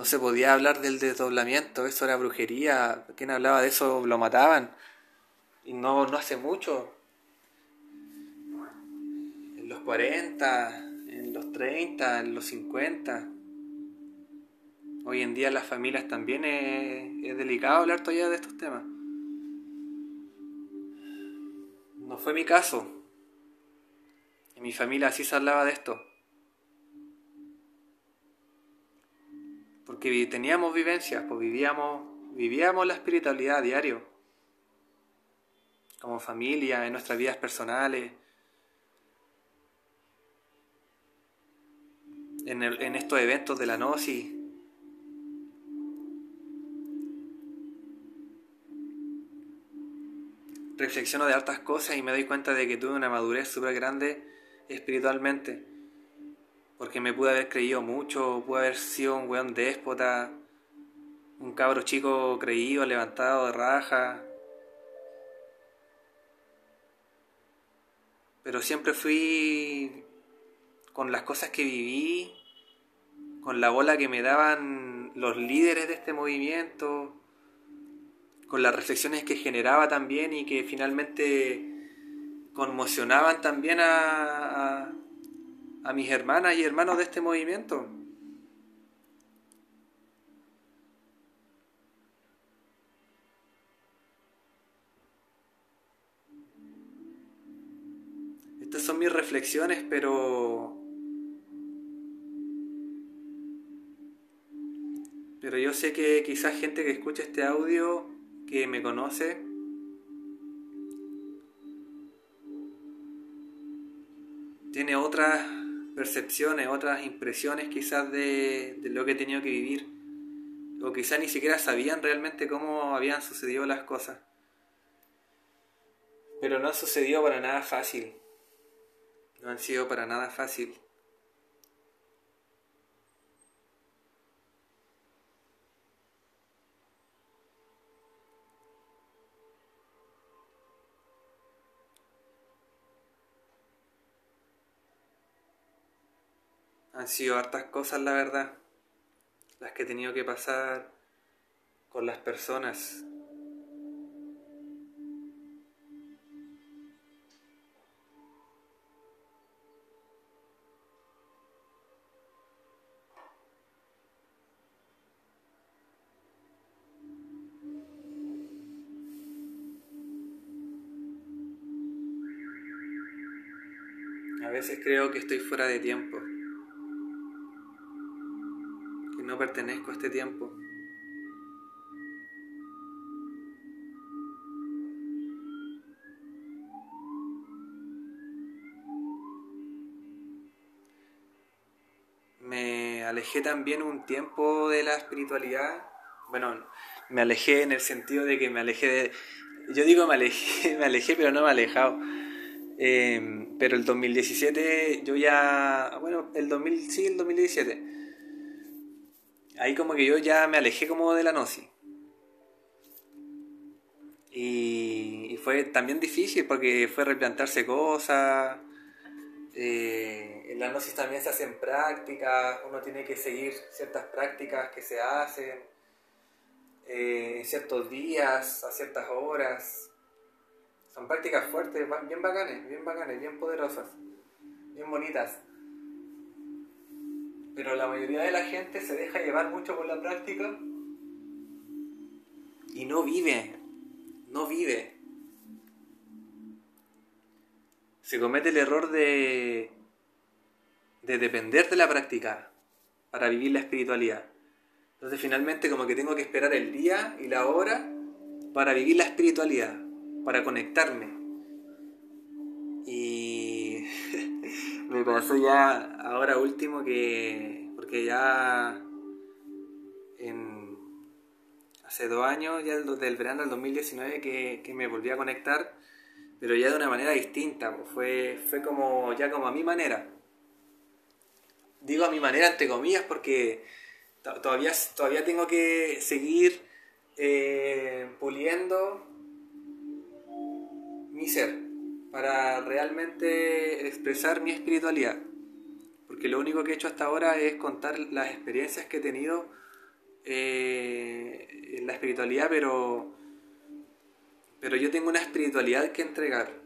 no se podía hablar del desdoblamiento, eso era brujería. Quien hablaba de eso lo mataban. Y no, no hace mucho. En los 40, en los 30, en los 50. Hoy en día las familias también es, es delicado hablar todavía de estos temas. No fue mi caso. En mi familia así se hablaba de esto. Porque teníamos vivencias, pues vivíamos, vivíamos la espiritualidad a diario, como familia, en nuestras vidas personales, en, en estos eventos de la Gnosis. Reflexiono de hartas cosas y me doy cuenta de que tuve una madurez súper grande espiritualmente porque me pude haber creído mucho, pude haber sido un weón déspota, un cabro chico creído, levantado de raja. Pero siempre fui con las cosas que viví, con la bola que me daban los líderes de este movimiento, con las reflexiones que generaba también y que finalmente conmocionaban también a, a mis hermanas y hermanos de este movimiento. Estas son mis reflexiones, pero... Pero yo sé que quizás gente que escucha este audio, que me conoce, tiene otras percepciones, otras impresiones quizás de, lo que he tenido que vivir. O quizás ni siquiera sabían realmente cómo habían sucedido las cosas. Pero no ha sucedido para nada fácil. No han sido para nada fácil. Han sido hartas cosas, la verdad, las que he tenido que pasar con las personas. A veces creo que estoy fuera de tiempo, que no pertenezco a este tiempo. Me alejé también un tiempo de la espiritualidad. Bueno, me alejé en el sentido de que me alejé de... Yo digo me alejé, me alejé, pero no me he alejado Em, pero el 2017 yo ya, bueno, el 2000, sí, el 2017. Ahí como que yo ya me alejé como de la Gnosis. Y, fue también difícil porque fue replantarse cosas. Eh, en la Gnosis también se hacen prácticas, uno tiene que seguir ciertas prácticas que se hacen eh, en ciertos días, a ciertas horas. Son prácticas fuertes, bien bacanes, bien bacanes, bien poderosas, bien bonitas. Pero la mayoría de la gente se deja llevar mucho por la práctica y no vive, no vive. Se comete el error de, de depender de la práctica para vivir la espiritualidad. Entonces finalmente como que tengo que esperar el día y la hora para vivir la espiritualidad para conectarme. Me pasó ya ahora último que, porque ya en, hace dos años, ya del, verano del 2019, que, que, me volví a conectar, pero ya de una manera distinta, pues fue, fue como ya como a mi manera. Digo a mi manera entre comillas porque todavía, todavía tengo que seguir eh, puliendo mi ser, para realmente expresar mi espiritualidad. Porque lo único que he hecho hasta ahora es contar las experiencias que he tenido eh, en la espiritualidad, pero, pero yo tengo una espiritualidad que entregar.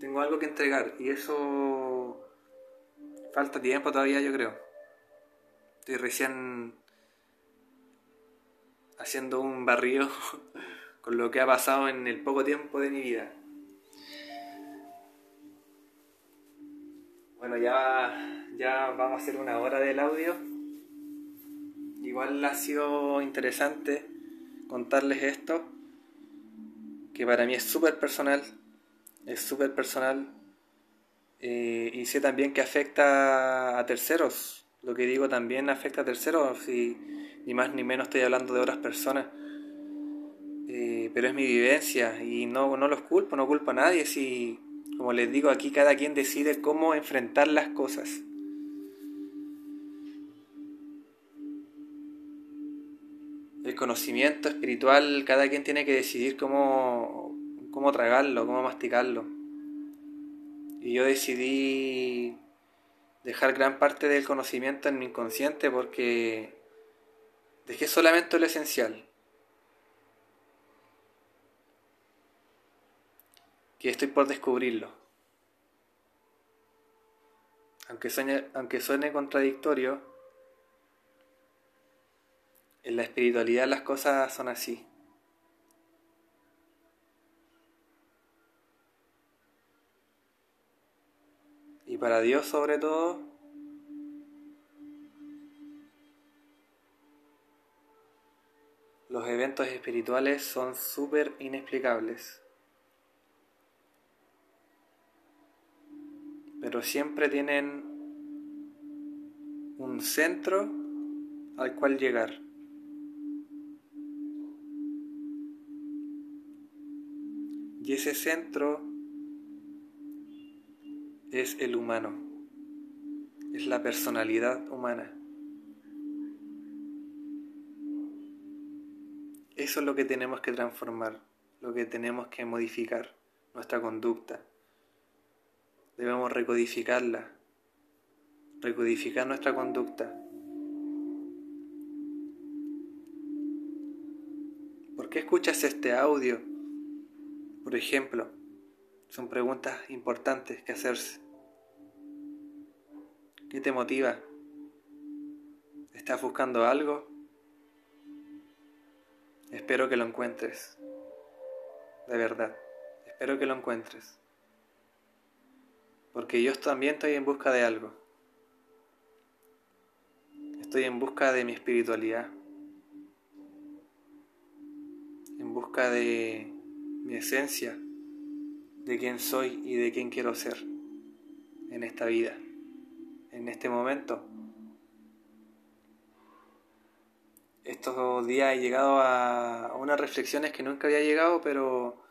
Tengo algo que entregar y eso falta tiempo todavía, yo creo. Estoy recién haciendo un barrio con lo que ha pasado en el poco tiempo de mi vida. Bueno, ya, ya vamos a hacer una hora del audio. Igual ha sido interesante contarles esto, que para mí es súper personal, es súper personal, eh, y sé también que afecta a terceros. Lo que digo también afecta a terceros, y ni más ni menos estoy hablando de otras personas pero es mi vivencia y no, no los culpo, no culpo a nadie. Si, como les digo, aquí cada quien decide cómo enfrentar las cosas. El conocimiento espiritual, cada quien tiene que decidir cómo, cómo tragarlo, cómo masticarlo. Y yo decidí dejar gran parte del conocimiento en mi inconsciente porque dejé solamente lo esencial. Que estoy por descubrirlo. Aunque suene, aunque suene contradictorio, en la espiritualidad las cosas son así. Y para Dios sobre todo, los eventos espirituales son súper inexplicables. Pero siempre tienen un centro al cual llegar. Y ese centro es el humano, es la personalidad humana. Eso es lo que tenemos que transformar, lo que tenemos que modificar, nuestra conducta debemos recodificarla. recodificar nuestra conducta. ¿Por qué escuchas este audio? Por ejemplo, son preguntas importantes que hacerse. ¿Qué te motiva? ¿Estás buscando algo? Espero que lo encuentres. De verdad, espero que lo encuentres. Porque yo también estoy en busca de algo. Estoy en busca de mi espiritualidad. En busca de mi esencia, de quién soy y de quién quiero ser en esta vida, en este momento. estos días he llegado a unas reflexiones que nunca había llegado, pero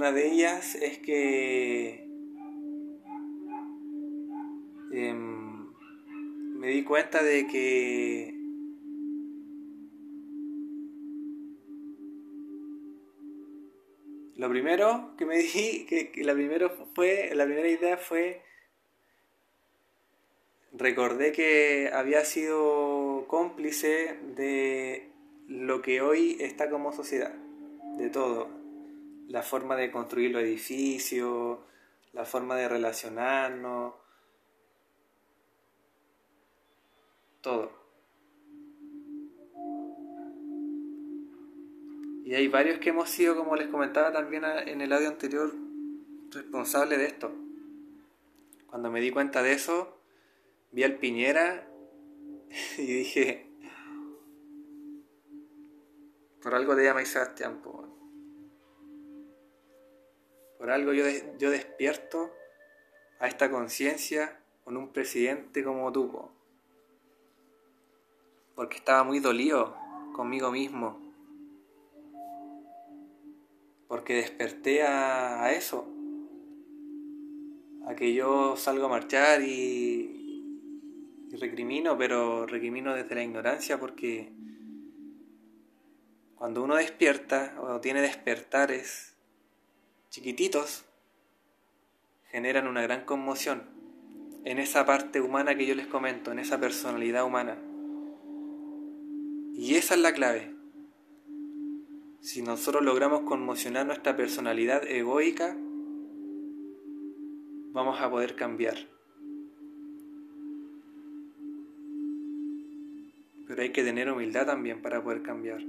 una de ellas es que em, me di cuenta de que lo primero que me di, que, la primero fue, la primera idea fue recordé que había sido cómplice de lo que hoy está como sociedad, de todo. La forma de construir los edificios, la forma de relacionarnos, todo. Y hay varios que hemos sido, como les comentaba también en el audio anterior, responsables de esto. Cuando me di cuenta de eso, vi al Piñera y dije, por algo te llama Sebastián, por algo yo, yo despierto a esta conciencia con un presidente como tú, porque estaba muy dolido conmigo mismo, porque desperté a eso, a que yo salgo a marchar y, y recrimino, pero recrimino desde la ignorancia porque cuando uno despierta o tiene despertares chiquititos, generan una gran conmoción en esa parte humana que yo les comento, en esa personalidad humana. Y esa es la clave. Si nosotros logramos conmocionar nuestra personalidad egoica, vamos a poder cambiar. Pero hay que tener humildad también para poder cambiar.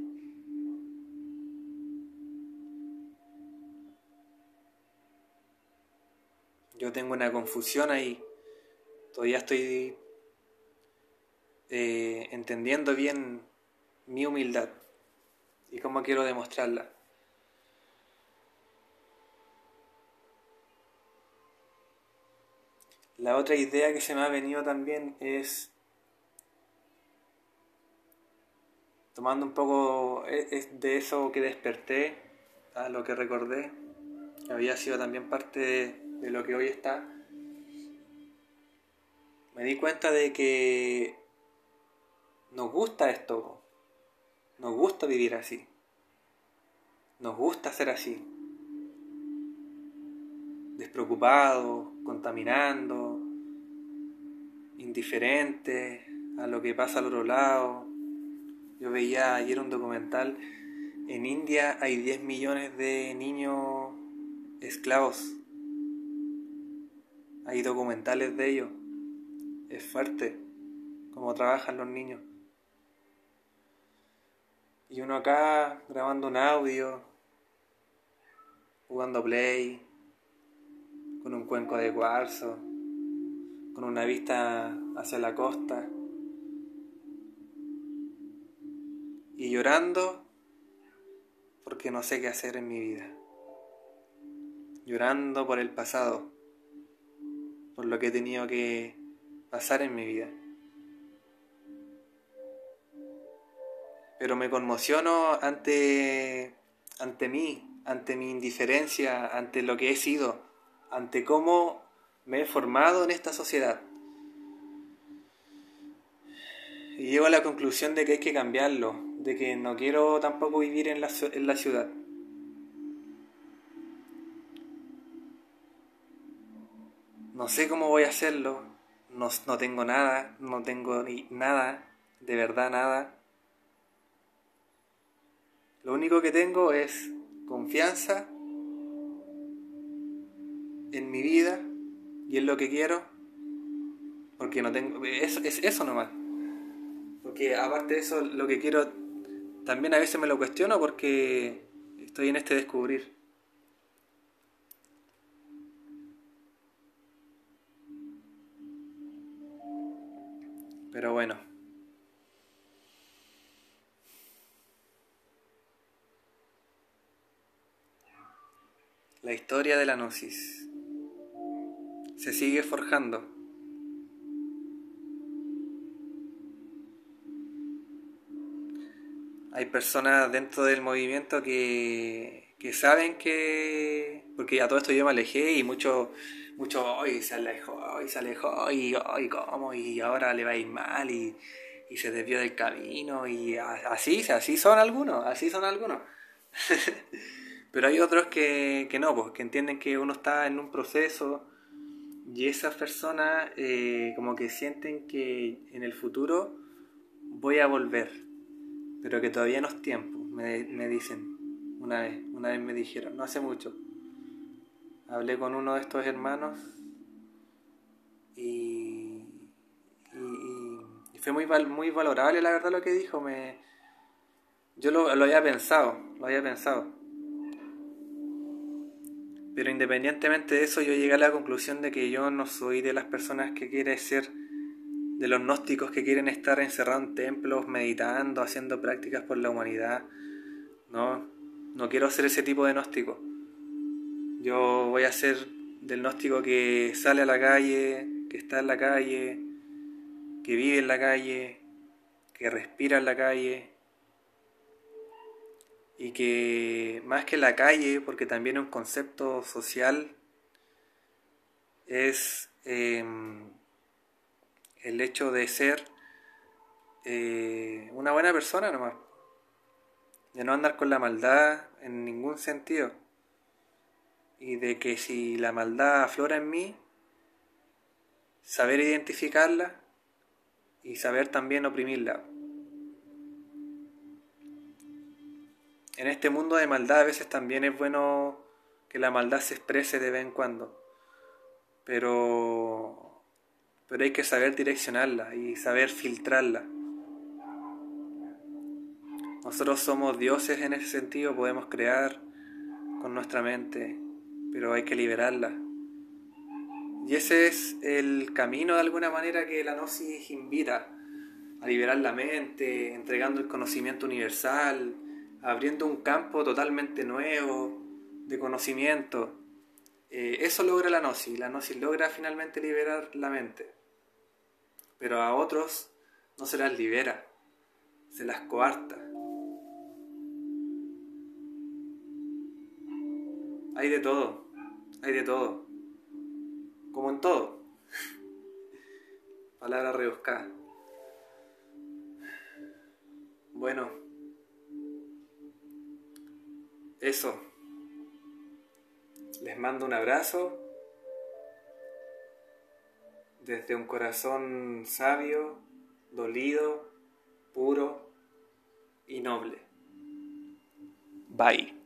Yo tengo una confusión ahí. Todavía estoy eh, entendiendo bien mi humildad y cómo quiero demostrarla. La otra idea que se me ha venido también es tomando un poco e, de eso que desperté, a lo que recordé, había sido también parte de, lo que hoy está, me di cuenta de que nos gusta esto, nos gusta vivir así, nos gusta ser así, despreocupados, contaminando, indiferentes a lo que pasa al otro lado, yo veía ayer un documental, en India hay 10 millones de niños esclavos. Hay documentales de ellos. Es fuerte cómo trabajan los niños. Y uno acá grabando un audio, jugando play, con un cuenco de cuarzo, con una vista hacia la costa. y llorando porque no sé qué hacer en mi vida. Llorando por el pasado, por lo que he tenido que pasar en mi vida. Pero me conmociono ante, ante mí, ante mi indiferencia, ante lo que he sido, ante cómo me he formado en esta sociedad. Y llego a la conclusión de que hay que cambiarlo, de que no quiero tampoco vivir en la, en la ciudad. No sé cómo voy a hacerlo, no, no tengo nada, no tengo ni nada, de verdad nada. Lo único que tengo es confianza en mi vida y en lo que quiero, porque no tengo, eso, es eso nomás. Porque aparte de eso, lo que quiero, también a veces me lo cuestiono porque estoy en este descubrir. Pero bueno. La historia de la gnosis se sigue forjando. Hay personas dentro del movimiento que, que saben que... Porque a todo esto yo me alejé y mucho, mucho hoy se alejó, hoy se alejó y hoy cómo y ahora le va a ir mal y, y se desvió del camino y así, así son algunos, así son algunos. Pero hay otros que, que no, pues que entienden que uno está en un proceso y esas personas eh, como que sienten que en el futuro voy a volver, pero que todavía no es tiempo, me, me dicen una vez, una vez me dijeron, no hace mucho. Hablé con uno de estos hermanos y, y, fue muy, muy valorable la verdad lo que dijo. Me, yo lo, lo había pensado, lo había pensado pero independientemente de eso, yo llegué a la conclusión de que yo no soy de las personas que quiere ser, de los gnósticos que quieren estar encerrados en templos, meditando, haciendo prácticas por la humanidad. No, no quiero ser ese tipo de gnóstico. Yo voy a ser del gnóstico que sale a la calle, que está en la calle, que vive en la calle, que respira en la calle, y que más que la calle, porque también es un concepto social, es em, el hecho de ser eh, una buena persona nomás, de no andar con la maldad en ningún sentido, y de que si la maldad aflora en mí, saber identificarla y saber también oprimirla. en este mundo de maldad a veces también es bueno que la maldad se exprese de vez en cuando. Pero, pero hay que saber direccionarla y saber filtrarla. Nosotros somos dioses en ese sentido, podemos crear con nuestra mente, pero hay que liberarla. Y ese es el camino de alguna manera que la gnosis invita a liberar la mente, entregando el conocimiento universal, abriendo un campo totalmente nuevo de conocimiento. Eh, eso logra la gnosis, la gnosis logra finalmente liberar la mente, pero a otros no se las libera, se las coarta. Hay de todo, hay de todo, como en todo. Palabra rebuscada. Bueno. Eso. Les mando un abrazo desde un corazón sabio, dolido, puro y noble. Bye.